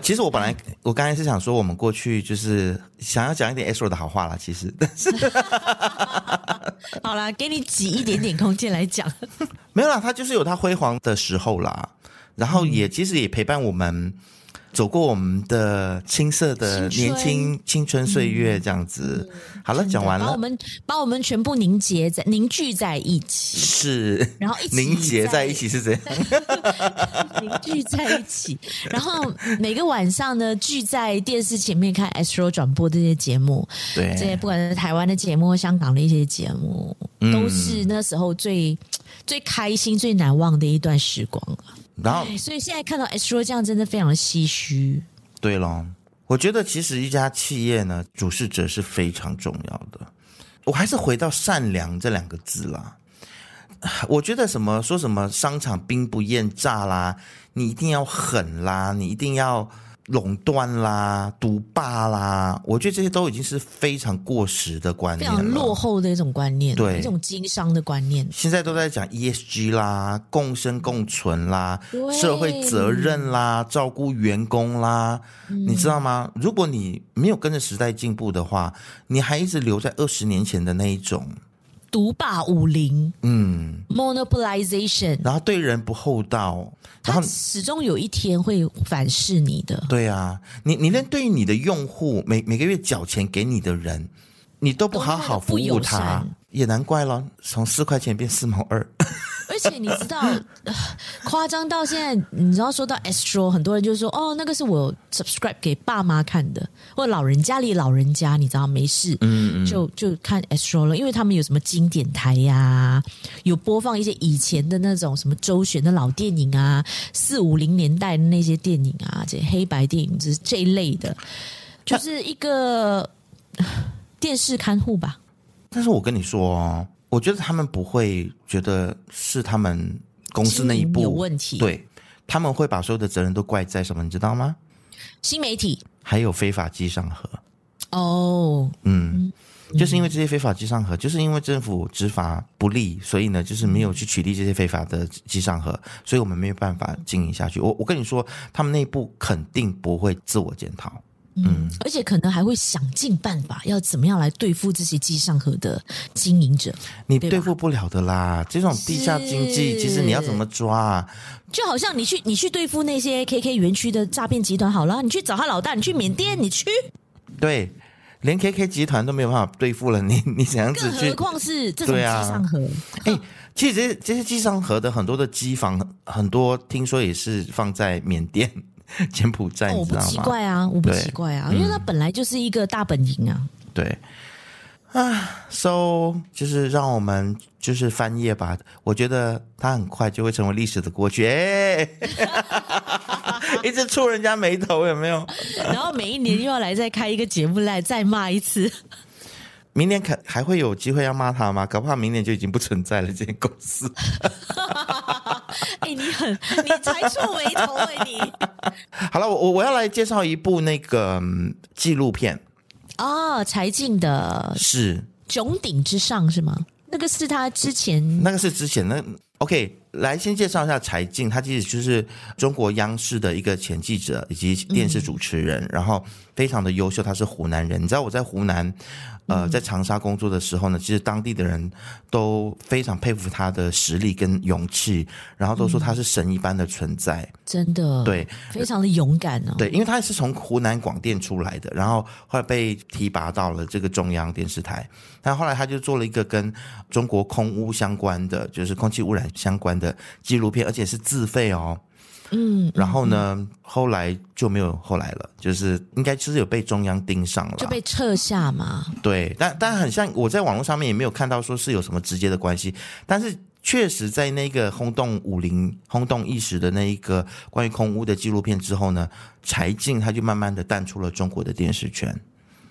其实我本来我刚才是想说，我们过去就是想要讲一点 Astro 的好话啦。其实，但 是好啦，给你挤一点点空间来讲。没有啦，他就是有他辉煌的时候啦，然后也、嗯、其实也陪伴我们。走过我们的青涩的年轻青春岁月，这样子。好了，讲完了。把我们把我们全部凝结在凝聚在一起，是，然后一起凝结在一起是怎样，凝聚在一起。然后每个晚上呢，聚在电视前面看 Astro 转播这些节目，对，这些不管是台湾的节目、香港的一些节目，都是那时候最最开心、最难忘的一段时光了。然后，所以现在看到 Astro 这样，真的非常的唏嘘。对咯，我觉得其实一家企业呢，主事者是非常重要的。我还是回到善良这两个字啦。我觉得什么说什么商场兵不厌诈啦，你一定要狠啦，你一定要。垄断啦，独霸啦，我觉得这些都已经是非常过时的观念了，非常落后的一种观念，对，一种经商的观念。现在都在讲 ESG 啦，共生共存啦，社会责任啦，照顾员工啦，嗯，你知道吗？如果你没有跟着时代进步的话，你还一直留在二十年前的那一种。独霸武林，嗯，monopolization，然后对人不厚道，然后他始终有一天会反噬你的。对啊，你你连对于你的用户每每个月缴钱给你的人，你都不好好服务他，也难怪了，从四块钱变四毛二。而且你知道，夸张到现在，你知道说到 Astro，很多人就说哦，那个是我 subscribe 给爸妈看的，或老人家里老人家，你知道没事，嗯，嗯，就就看 Astro 了，因为他们有什么经典台呀、啊，有播放一些以前的那种什么周旋的老电影啊，四五零年代的那些电影啊，这黑白电影，就是这一类的，就是一个电视看护吧。但是我跟你说哦。我觉得他们不会觉得是他们公司那一部有问题，对，他们会把所有的责任都怪在什么？你知道吗？新媒体还有非法机上盒哦，嗯，就是因为这些非法机上盒，就是因为政府执法不力，所以呢，就是没有去取缔这些非法的机上盒，所以我们没有办法经营下去。我我跟你说，他们内部肯定不会自我检讨。嗯，而且可能还会想尽办法，要怎么样来对付这些机上盒的经营者？你对付不了的啦，这种地下经济，其实你要怎么抓啊？就好像你去你去对付那些 KK 园区的诈骗集团好了，你去找他老大，你去缅甸，你去。对，连 KK 集团都没有办法对付了，你你怎样子去？更何况是这种机上盒？哎、啊，其实这些这些机上盒的很多的机房，很多听说也是放在缅甸。柬埔寨，我不奇怪啊，我不奇怪啊，因为它本来就是一个大本营啊。对啊，so 就是让我们就是翻页吧。我觉得它很快就会成为历史的过去。哎，一直触人家眉头，有没有？然后每一年又要来再开一个节目来再骂一次。明年可还会有机会要骂他吗？搞不好明年就已经不存在了这间公司。哎、欸，你很，你才触眉头哎、欸，你。好了，我我要来介绍一部那个纪录片哦，柴静的是《穹顶之上》是吗？那个是他之前，那个是之前那 OK。来，先介绍一下柴静，他其实就是中国央视的一个前记者以及电视主持人，嗯、然后非常的优秀。他是湖南人，你知道我在湖南。呃，在长沙工作的时候呢，其实当地的人都非常佩服他的实力跟勇气，然后都说他是神一般的存在，嗯、真的，对，非常的勇敢哦。对，因为他是从湖南广电出来的，然后后来被提拔到了这个中央电视台，但后来他就做了一个跟中国空污相关的，就是空气污染相关的纪录片，而且是自费哦。嗯，然后呢，嗯、后来就没有后来了，就是应该就是有被中央盯上了，就被撤下嘛。对，但但很像我在网络上面也没有看到说是有什么直接的关系，但是确实在那个轰动武林、轰动一时的那一个关于空屋的纪录片之后呢，柴静他就慢慢的淡出了中国的电视圈。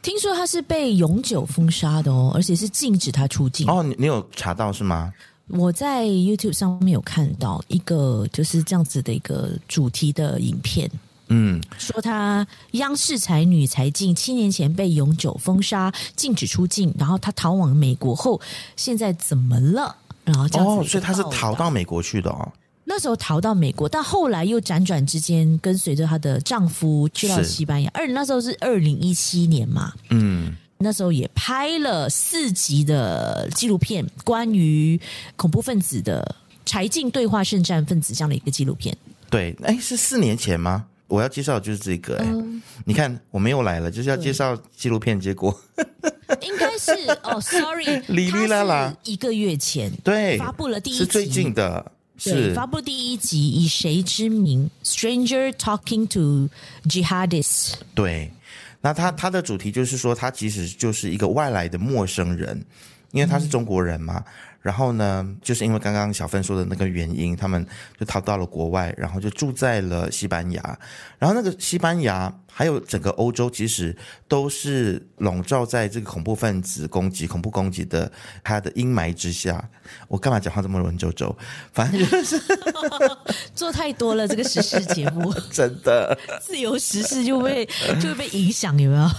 听说他是被永久封杀的哦，而且是禁止他出境。哦，你你有查到是吗？我在 YouTube 上面有看到一个就是这样子的一个主题的影片，嗯，说她央视才女才静七年前被永久封杀，禁止出境，然后她逃往美国后，现在怎么了？然后这样子哦，所以她是逃到美国去的哦。那时候逃到美国，但后来又辗转之间跟随着她的丈夫去到西班牙。二那时候是二零一七年嘛，嗯。那时候也拍了四集的纪录片，关于恐怖分子的柴静对话圣战分子这样的一个纪录片。对，哎，是四年前吗？我要介绍的就是这个。哎、嗯，你看我们又来了，就是要介绍纪录片，结果应该是哦，sorry，哩哩啦啦，一个月前对发布了第一集，是最近的，是发布第一集，以谁之名？Stranger talking to jihadists。对。那他他的主题就是说，他其实就是一个外来的陌生人，因为他是中国人嘛。然后呢，就是因为刚刚小芬说的那个原因，他们就逃到了国外，然后就住在了西班牙。然后那个西班牙还有整个欧洲，其实都是笼罩在这个恐怖分子攻击、恐怖攻击的它的阴霾之下。我干嘛讲话这么文绉绉？反正就是 做太多了，这个时事节目 真的自由时事就被就会被影响，有没有？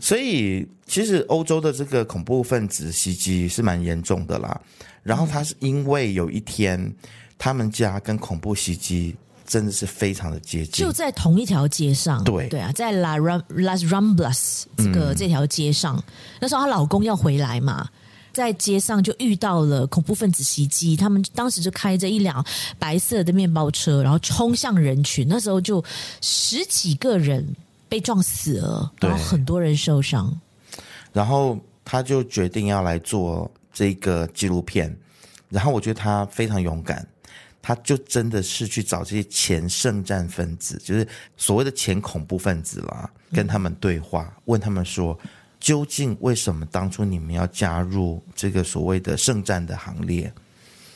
所以，其实欧洲的这个恐怖分子袭击是蛮严重的啦。然后，他是因为有一天，他们家跟恐怖袭击真的是非常的接近，就在同一条街上。对对啊，在 La Las Ramblas 这个、嗯、这条街上，那时候她老公要回来嘛，在街上就遇到了恐怖分子袭击。他们当时就开着一辆白色的面包车，然后冲向人群。那时候就十几个人。被撞死了，然后很多人受伤，然后他就决定要来做这个纪录片。然后我觉得他非常勇敢，他就真的是去找这些前圣战分子，就是所谓的前恐怖分子啦，跟他们对话，问他们说，究竟为什么当初你们要加入这个所谓的圣战的行列？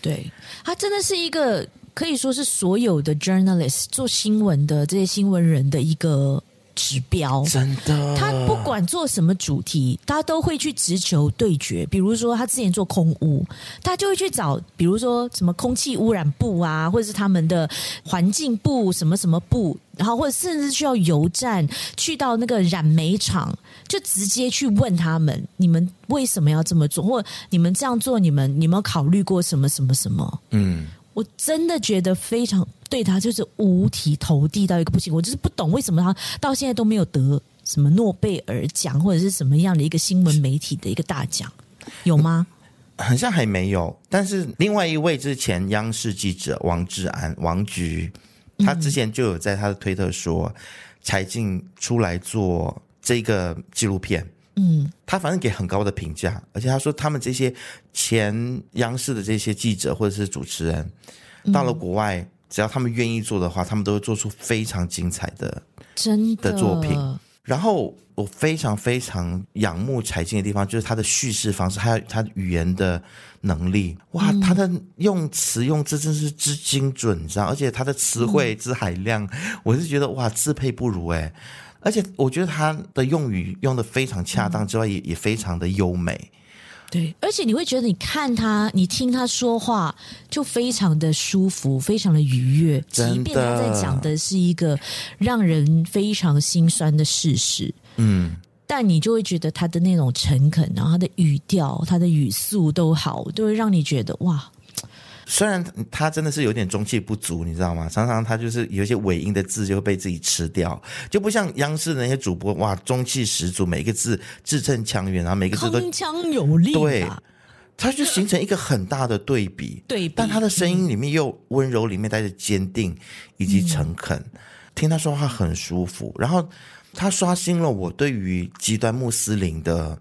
对，他真的是一个可以说是所有的 journalist 做新闻的这些新闻人的一个。指标真的，他不管做什么主题，他都会去直球对决。比如说，他之前做空屋，他就会去找，比如说什么空气污染部啊，或者是他们的环境部什么什么部，然后或者甚至需要油站去到那个染煤厂，就直接去问他们：你们为什么要这么做？或你们这样做，你们你们有考虑过什么什么什么？嗯。我真的觉得非常对他就是五体投地到一个不行，我就是不懂为什么他到现在都没有得什么诺贝尔奖或者是什么样的一个新闻媒体的一个大奖，有吗？好像还没有。但是另外一位之前央视记者王志安王菊，他之前就有在他的推特说，柴静出来做这个纪录片。嗯，他反正给很高的评价，而且他说他们这些前央视的这些记者或者是主持人，到了国外，只要他们愿意做的话，他们都会做出非常精彩的真的的作品。然后我非常非常仰慕柴静的地方，就是他的叙事方式，还有他语言的能力。哇，他的用词用字真是之精准，你知道？而且他的词汇之海量，我是觉得哇，自佩不如哎。而且我觉得他的用语用的非常恰当之外，也也非常的优美。对，而且你会觉得你看他，你听他说话就非常的舒服，非常的愉悦。即便他在讲的是一个让人非常心酸的事实，嗯，但你就会觉得他的那种诚恳，然后他的语调、他的语速都好，都会让你觉得哇。虽然他真的是有点中气不足，你知道吗？常常他就是有一些尾音的字就会被自己吃掉，就不像央视的那些主播，哇，中气十足，每个字字正腔圆，然后每个字都铿锵有力。对，他就形成一个很大的对比。对比，但他的声音里面又温柔，里面带着坚定以及诚恳，嗯、听他说话很舒服。然后他刷新了我对于极端穆斯林的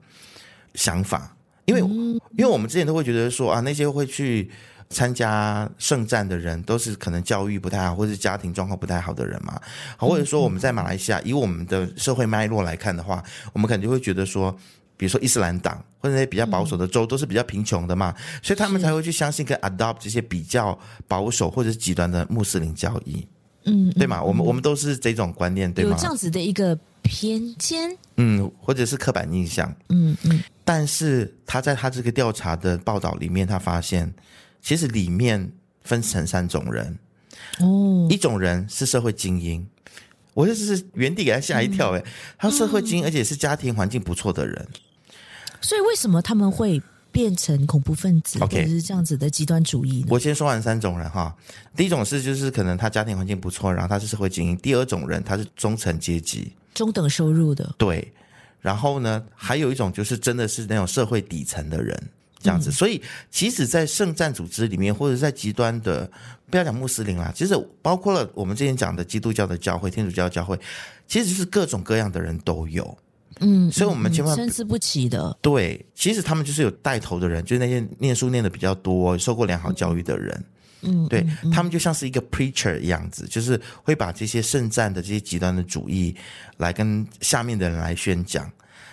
想法，因为、嗯、因为我们之前都会觉得说啊，那些会去。参加圣战的人都是可能教育不太好，或者是家庭状况不太好的人嘛。好，或者说我们在马来西亚，以我们的社会脉络来看的话，我们肯定会觉得说，比如说伊斯兰党或者那些比较保守的州都是比较贫穷的嘛，所以他们才会去相信跟 adopt 这些比较保守或者是极端的穆斯林教义。嗯，对嘛？我们我们都是这种观念，对吗？有这样子的一个偏见，嗯，或者是刻板印象，嗯嗯。但是他在他这个调查的报道里面，他发现。其实里面分成三种人，哦，一种人是社会精英，我就是原地给他吓一跳，诶，他社会精英，而且是家庭环境不错的人，所以为什么他们会变成恐怖分子，或者是这样子的极端主义呢？我先说完三种人哈，第一种是就是可能他家庭环境不错，然后他是社会精英；第二种人他是中层阶级，中等收入的，对，然后呢，还有一种就是真的是那种社会底层的人。这样子，所以其实，在圣战组织里面，或者在极端的，不要讲穆斯林啦，其实包括了我们之前讲的基督教的教会、天主教教会，其实就是各种各样的人都有。嗯，所以我们千万参差不齐的。对，其实他们就是有带头的人，就是那些念书念的比较多、受过良好教育的人。嗯，对，他们就像是一个 preacher 一样子，就是会把这些圣战的这些极端的主义来跟下面的人来宣讲。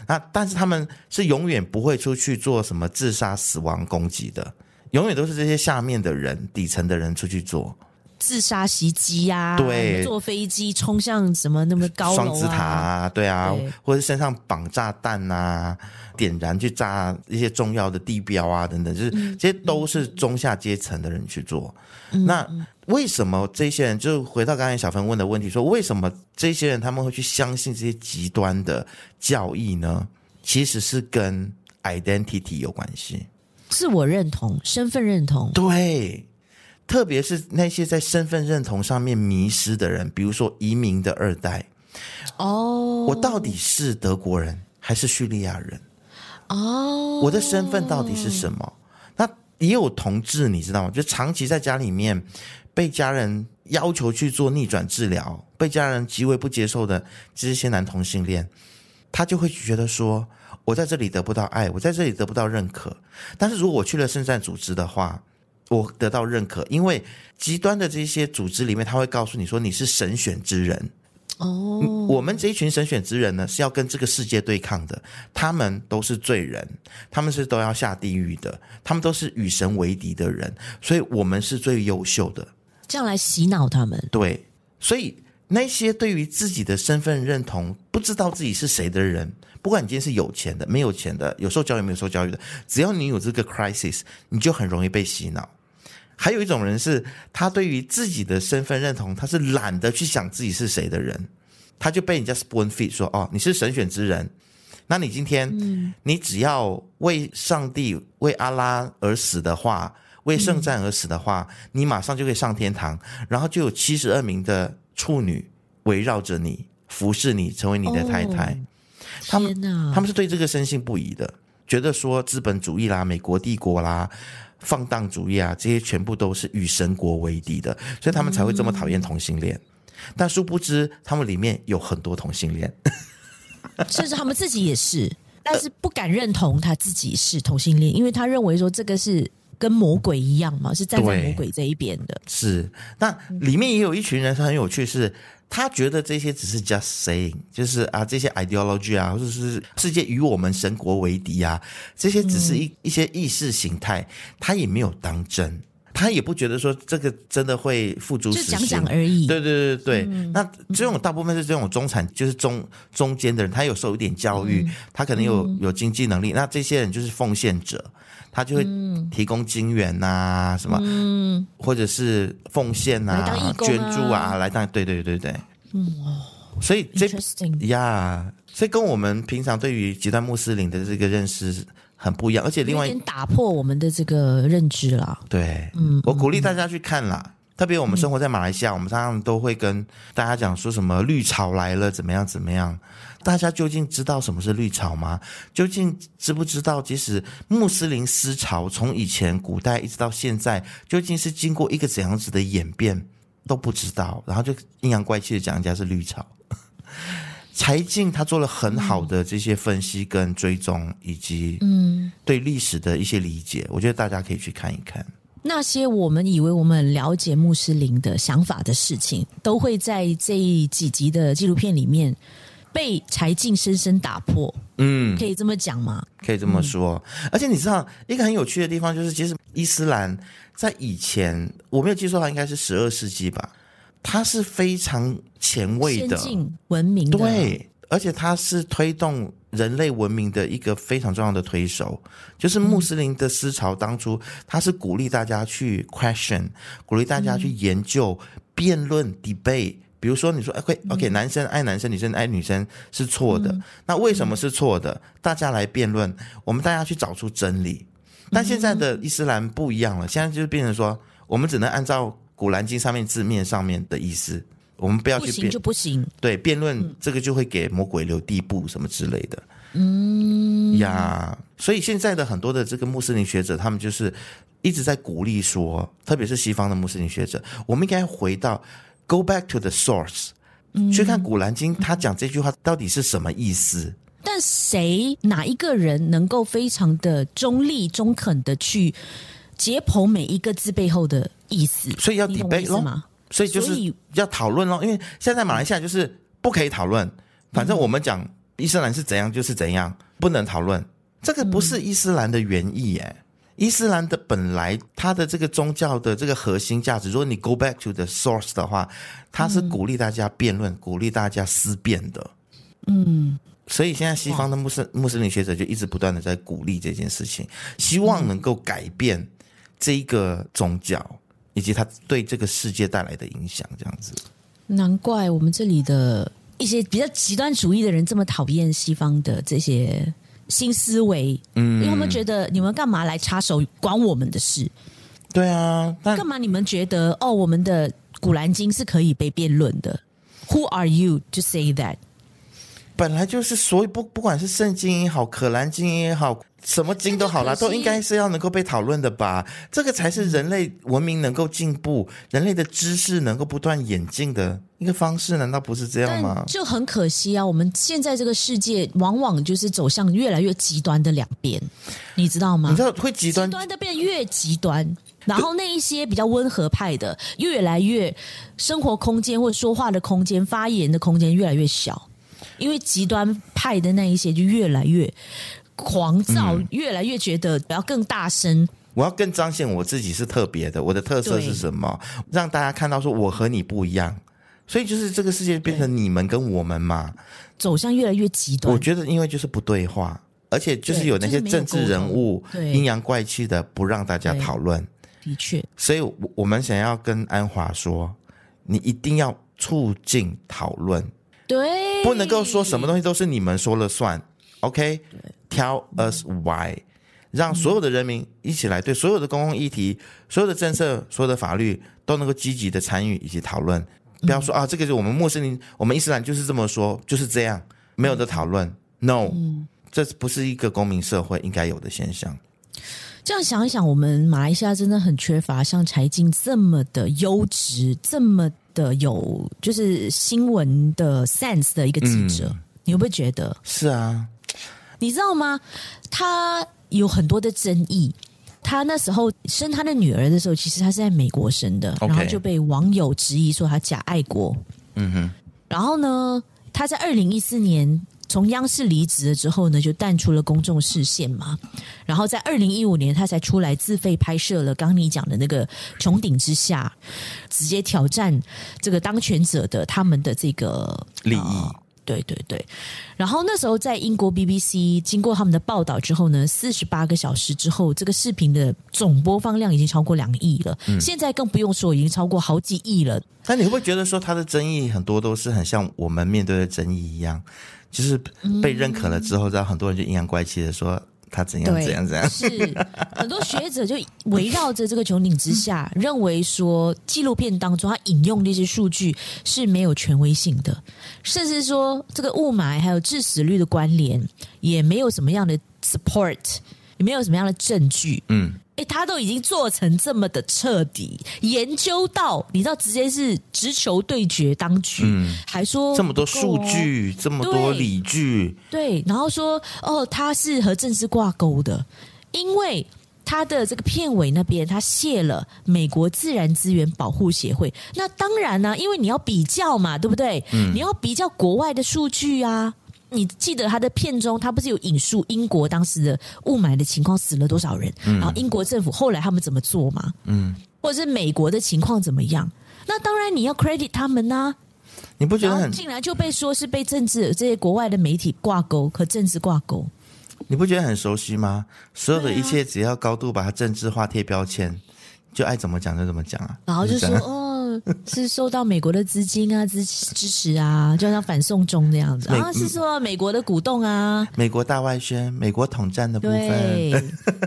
那但是他们是永远不会出去做什么自杀、死亡攻击的，永远都是这些下面的人、底层的人出去做。自杀袭击呀，对，坐飞机冲向什么那么高楼啊，双子塔啊，对啊，对。或者身上绑炸弹啊，点燃去炸一些重要的地标啊，等等，就是这些都是中下阶层的人去做。嗯、那为什么这些人就回到刚才小芬问的问题，说为什么这些人他们会去相信这些极端的教义呢？其实是跟 identity 有关系，自我认同、身份认同。对，特别是那些在身份认同上面迷失的人，比如说移民的二代。哦，我到底是德国人还是叙利亚人？哦，我的身份到底是什么？也有同志，你知道吗？就长期在家里面被家人要求去做逆转治疗，被家人极为不接受的这些男同性恋。他就会觉得说，我在这里得不到爱，我在这里得不到认可。但是如果我去了圣战组织的话，我得到认可，因为极端的这些组织里面，他会告诉你说你是神选之人。哦，我们这一群神选之人呢，是要跟这个世界对抗的。他们都是罪人，他们是都要下地狱的，他们都是与神为敌的人，所以我们是最优秀的。这样来洗脑他们。对，所以。那些对于自己的身份认同不知道自己是谁的人，不管你今天是有钱的、没有钱的、有受教育没有受教育的，只要你有这个 crisis，你就很容易被洗脑。还有一种人是，他对于自己的身份认同，他是懒得去想自己是谁的人，他就被人家 spoon feed 说：“哦，你是神选之人，那你今天，嗯，你只要为上帝、为阿拉而死的话，为圣战而死的话，你马上就可以上天堂，然后就有七十二名的。”处女围绕着你，服侍你，成为你的太太。哦、他们他们是对这个深信不疑的，觉得说资本主义啦、美国帝国啦、放荡主义啊，这些全部都是与神国为敌的，所以他们才会这么讨厌同性恋。嗯、但殊不知，他们里面有很多同性恋，甚至他们自己也是，但是不敢认同他自己是同性恋，因为他认为说这个是。跟魔鬼一样嘛，是站在魔鬼这一边的。是，那里面也有一群人，他很有趣是，是他觉得这些只是 just saying，就是啊，这些 ideology 啊，或者是世界与我们神国为敌啊，这些只是一一些意识形态，他也没有当真，他也不觉得说这个真的会付诸实行，就讲讲而已。对对对对，嗯、那这种大部分是这种中产，就是中中间的人，他有受一点教育，嗯、他可能有有经济能力，那这些人就是奉献者。他就会提供金元呐、什么，嗯、或者是奉献呐、啊、啊。捐助啊，来当对对对对，嗯。哦，所以这呀，yeah, 所以跟我们平常对于极端穆斯林的这个认识很不一样，而且另外一点打破我们的这个认知啦。对，嗯，我鼓励大家去看啦。特别我们生活在马来西亚，嗯、我们常常都会跟大家讲说什么绿潮来了，怎么样怎么样？大家究竟知道什么是绿潮吗？究竟知不知道，即使穆斯林思潮从以前古代一直到现在，究竟是经过一个怎样子的演变都不知道，然后就阴阳怪气的讲人家是绿潮。柴静他做了很好的这些分析跟追踪，以及嗯对历史的一些理解，我觉得大家可以去看一看。那些我们以为我们了解穆斯林的想法的事情，都会在这几集的纪录片里面被柴静深深打破。嗯，可以这么讲吗？可以这么说。嗯、而且你知道一个很有趣的地方，就是其实伊斯兰在以前，我没有记错的话，应该是十二世纪吧，它是非常前卫的、先进文明的。对，而且它是推动。人类文明的一个非常重要的推手，就是穆斯林的思潮。当初他是鼓励大家去 question，鼓励大家去研究、辩论、debate。比如说，你说 okay, okay, 男生爱男生，女生爱女生是错的，那为什么是错的？大家来辩论，我们大家去找出真理。但现在的伊斯兰不一样了，现在就是变成说，我们只能按照古兰经上面字面上面的意思。我们不要去辩，就不行。对，辩论这个就会给魔鬼留地步什么之类的。嗯呀，所以现在的很多的这个穆斯林学者，他们就是一直在鼓励说，特别是西方的穆斯林学者，我们应该回到 go back to the source，嗯，去看古兰经，他讲这句话到底是什么意思？但谁哪一个人能够非常的中立、中肯的去解剖每一个字背后的意思？所以要 debate 咯？所以就是要讨论咯，因为现在马来西亚就是不可以讨论，反正我们讲伊斯兰是怎样就是怎样，不能讨论。这个不是伊斯兰的原意耶。嗯、伊斯兰的本来它的这个宗教的这个核心价值，如果你 go back to the source 的话，它是鼓励大家辩论，嗯、鼓励大家思辨的。嗯，所以现在西方的穆斯穆斯林学者就一直不断的在鼓励这件事情，希望能够改变这一个宗教以及它对这个世界带来的影响。这样子，难怪我们这里的一些比较极端主义的人这么讨厌西方的这些。新思维，嗯，因为他们觉得你们干嘛来插手管我们的事？对啊，干嘛你们觉得哦，我们的古兰经是可以被辩论的？Who are you to say that？本来就是，所以不不管是圣经也好，可兰经也好。什么经都好啦，都应该是要能够被讨论的吧？这个才是人类文明能够进步、人类的知识能够不断演进的一个方式，难道不是这样吗？就很可惜啊！我们现在这个世界往往就是走向越来越极端的两边，你知道吗？你知道会极端，极端的变越极端，然后那一些比较温和派的越来越生活空间或者说话的空间、发言的空间越来越小，因为极端派的那一些就越来越。狂躁，越来越觉得我要更大声，我要更彰显我自己是特别的，我的特色是什么？让大家看到说我和你不一样，所以就是这个世界变成你们跟我们嘛，走向越来越极端。我觉得因为就是不对话，而且就是有那些政治人物阴阳怪气的，不让大家讨论。的确，所以我们想要跟安华说，你一定要促进讨论，对，不能够说什么东西都是你们说了算。OK。Tell us why，让所有的人民一起来对所有的公共议题、所有的政策、所有的法律都能够积极的参与以及讨论。不要说啊，这个是我们穆斯林、我们伊斯兰就是这么说，就是这样，没有的讨论。No，这不是一个公民社会应该有的现象。这样想一想，我们马来西亚真的很缺乏像柴静这么的优质、这么的有就是新闻的 sense 的一个记者。嗯、你会不会觉得？是啊。你知道吗？他有很多的争议。他那时候生他的女儿的时候，其实他是在美国生的.然后就被网友质疑说他假爱国。嗯哼。然后呢，他在二零一四年从央视离职了之后呢，就淡出了公众视线嘛。然后在二零一五年，他才出来自费拍摄了刚刚你讲的那个《穹顶之下》，直接挑战这个当权者的他们的这个利益。呃对对对，然后那时候在英国 BBC 经过他们的报道之后呢，四十八个小时之后，这个视频的总播放量已经超过两亿了。嗯，现在更不用说，已经超过好几亿了。那你会不会觉得说他的争议很多都是很像我们面对的争议一样，就是被认可了之后，然后很多人就阴阳怪气的说。他怎样怎样怎样？是很多学者就围绕着这个穹顶之下，认为说纪录片当中他引用那些数据是没有权威性的，甚至说这个雾霾还有致死率的关联也没有什么样的 support，也没有什么样的证据。嗯。哎，他都已经做成这么的彻底，研究到你知道，直接是直球对决当局，嗯、还说这么多数据，这么多理据，对，然后说哦，他是和政治挂钩的，因为他的这个片尾那边他谢了美国自然资源保护协会，那当然呢、啊，因为你要比较嘛，对不对？嗯、你要比较国外的数据啊。你记得他的片中，他不是有引述英国当时的雾霾的情况，死了多少人？嗯、然后英国政府后来他们怎么做吗？嗯，或者是美国的情况怎么样？那当然你要 credit 他们呐、啊。你不觉得很？竟然就被说是被政治这些国外的媒体挂钩和政治挂钩？你不觉得很熟悉吗？所有的一切只要高度把它政治化贴标签，就爱怎么讲就怎么讲啊。然后就说哦。是受到美国的资金啊支支持啊，就像反送中那样子。啊，是说美国的鼓动啊，美国大外宣，美国统战的部分，对，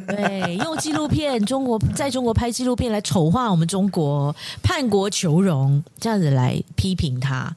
对，用纪录片，中国在中国拍纪录片来丑化我们中国，叛国求荣，这样子来批评他，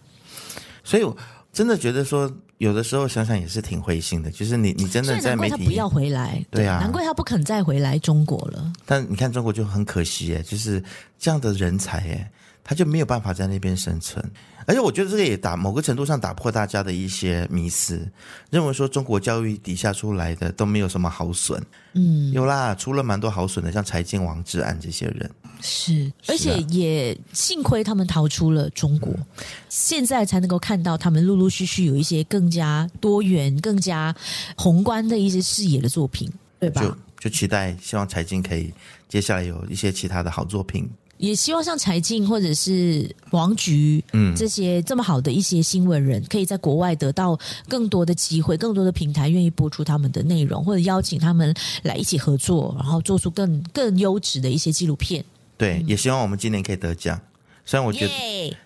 所以我真的觉得说，有的时候想想也是挺灰心的，就是你你真的在媒体，他不要回来，对啊，难怪他不肯再回来中国了。但你看中国就很可惜哎，就是这样的人才哎。他就没有办法在那边生存。而且我觉得这个也打某个程度上打破大家的一些迷思，认为说中国教育底下出来的都没有什么好损。嗯，有啦，出了蛮多好损的，像财经、王志安这些人。是，而且也幸亏他们逃出了中国，嗯、现在才能够看到他们陆陆续续有一些更加多元、更加宏观的一些视野的作品，对吧？就就期待，希望财经可以接下来有一些其他的好作品。也希望像柴静或者是王菊，嗯，这些这么好的一些新闻人，可以在国外得到更多的机会，更多的平台愿意播出他们的内容，或者邀请他们来一起合作，然后做出更更优质的一些纪录片。对，也希望我们今年可以得奖。虽然我觉得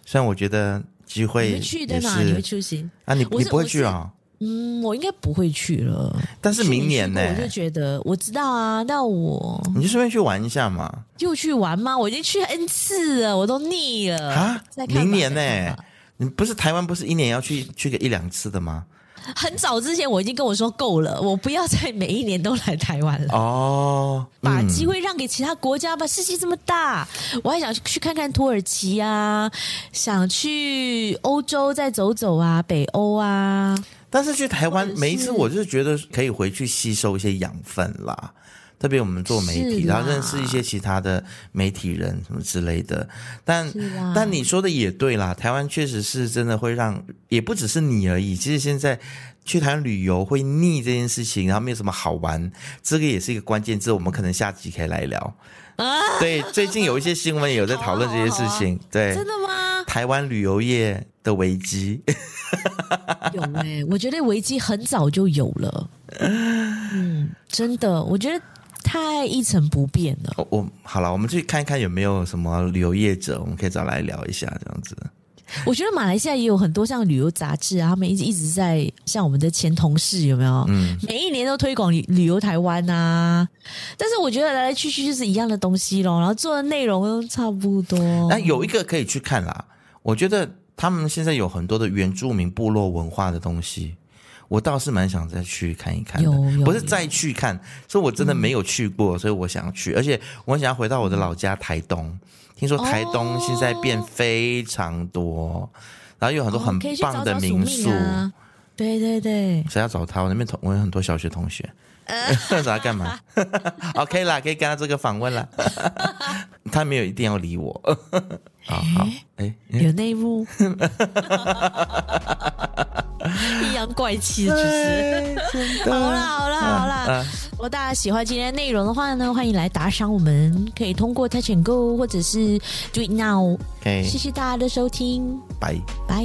虽然我觉得机会也是，你会去对吗？你会出席啊？你你不会去啊？嗯，我应该不会去了。但是明年呢？我就觉得我知道啊，那我你就顺便去玩一下嘛。又去玩吗？我已经去 N 次了，我都腻了啊！明年呢？你不是台湾不是一年要去去个一两次的吗？很早之前我已经跟我说够了，我不要再每一年都来台湾了。哦，把机会让给其他国家吧，世界这么大，我还想去看看土耳其啊，想去欧洲再走走啊，北欧啊。但是去台湾每一次，我就是觉得可以回去吸收一些养分啦。特别我们做媒体，然后认识一些其他的媒体人什么之类的。但但你说的也对啦，台湾确实是真的会让，也不只是你而已。其实现在去台湾旅游会腻这件事情，然后没有什么好玩，这个也是一个关键字。我们可能下集可以来聊。啊，对，最近有一些新闻也有在讨论这些事情。对，真的吗？台湾旅游业的危机 有哎、欸，我觉得危机很早就有了。嗯，真的，我觉得。太一成不变了。我，我好了，我们去看一看有没有什么旅游业者，我们可以找来聊一下这样子。我觉得马来西亚也有很多像旅游杂志啊，他们一直一直在像我们的前同事有没有？嗯，每一年都推广旅旅游台湾啊。但是我觉得来来去去就是一样的东西咯，然后做的内容都差不多。那有一个可以去看啦，我觉得他们现在有很多的原住民部落文化的东西。我倒是蛮想再去看一看的，不是再去看，是我真的没有去过，嗯，所以我想去，而且我想要回到我的老家台东。听说台东现在变非常多，哦，然后有很多很棒的民宿。对对对，谁要找他？我那边同我有很多小学同学，呃、找他干嘛？OK 啦，可以跟他这个访问了。他没有一定要理我。好。好，哎，有内幕。阴阳怪气的主持，好啦好啦好啦，啊。啊，如果大家喜欢今天的内容的话呢，欢迎来打赏我们，可以通过 Touch and Go 或者是 Do It Now。谢谢大家的收听，拜。拜。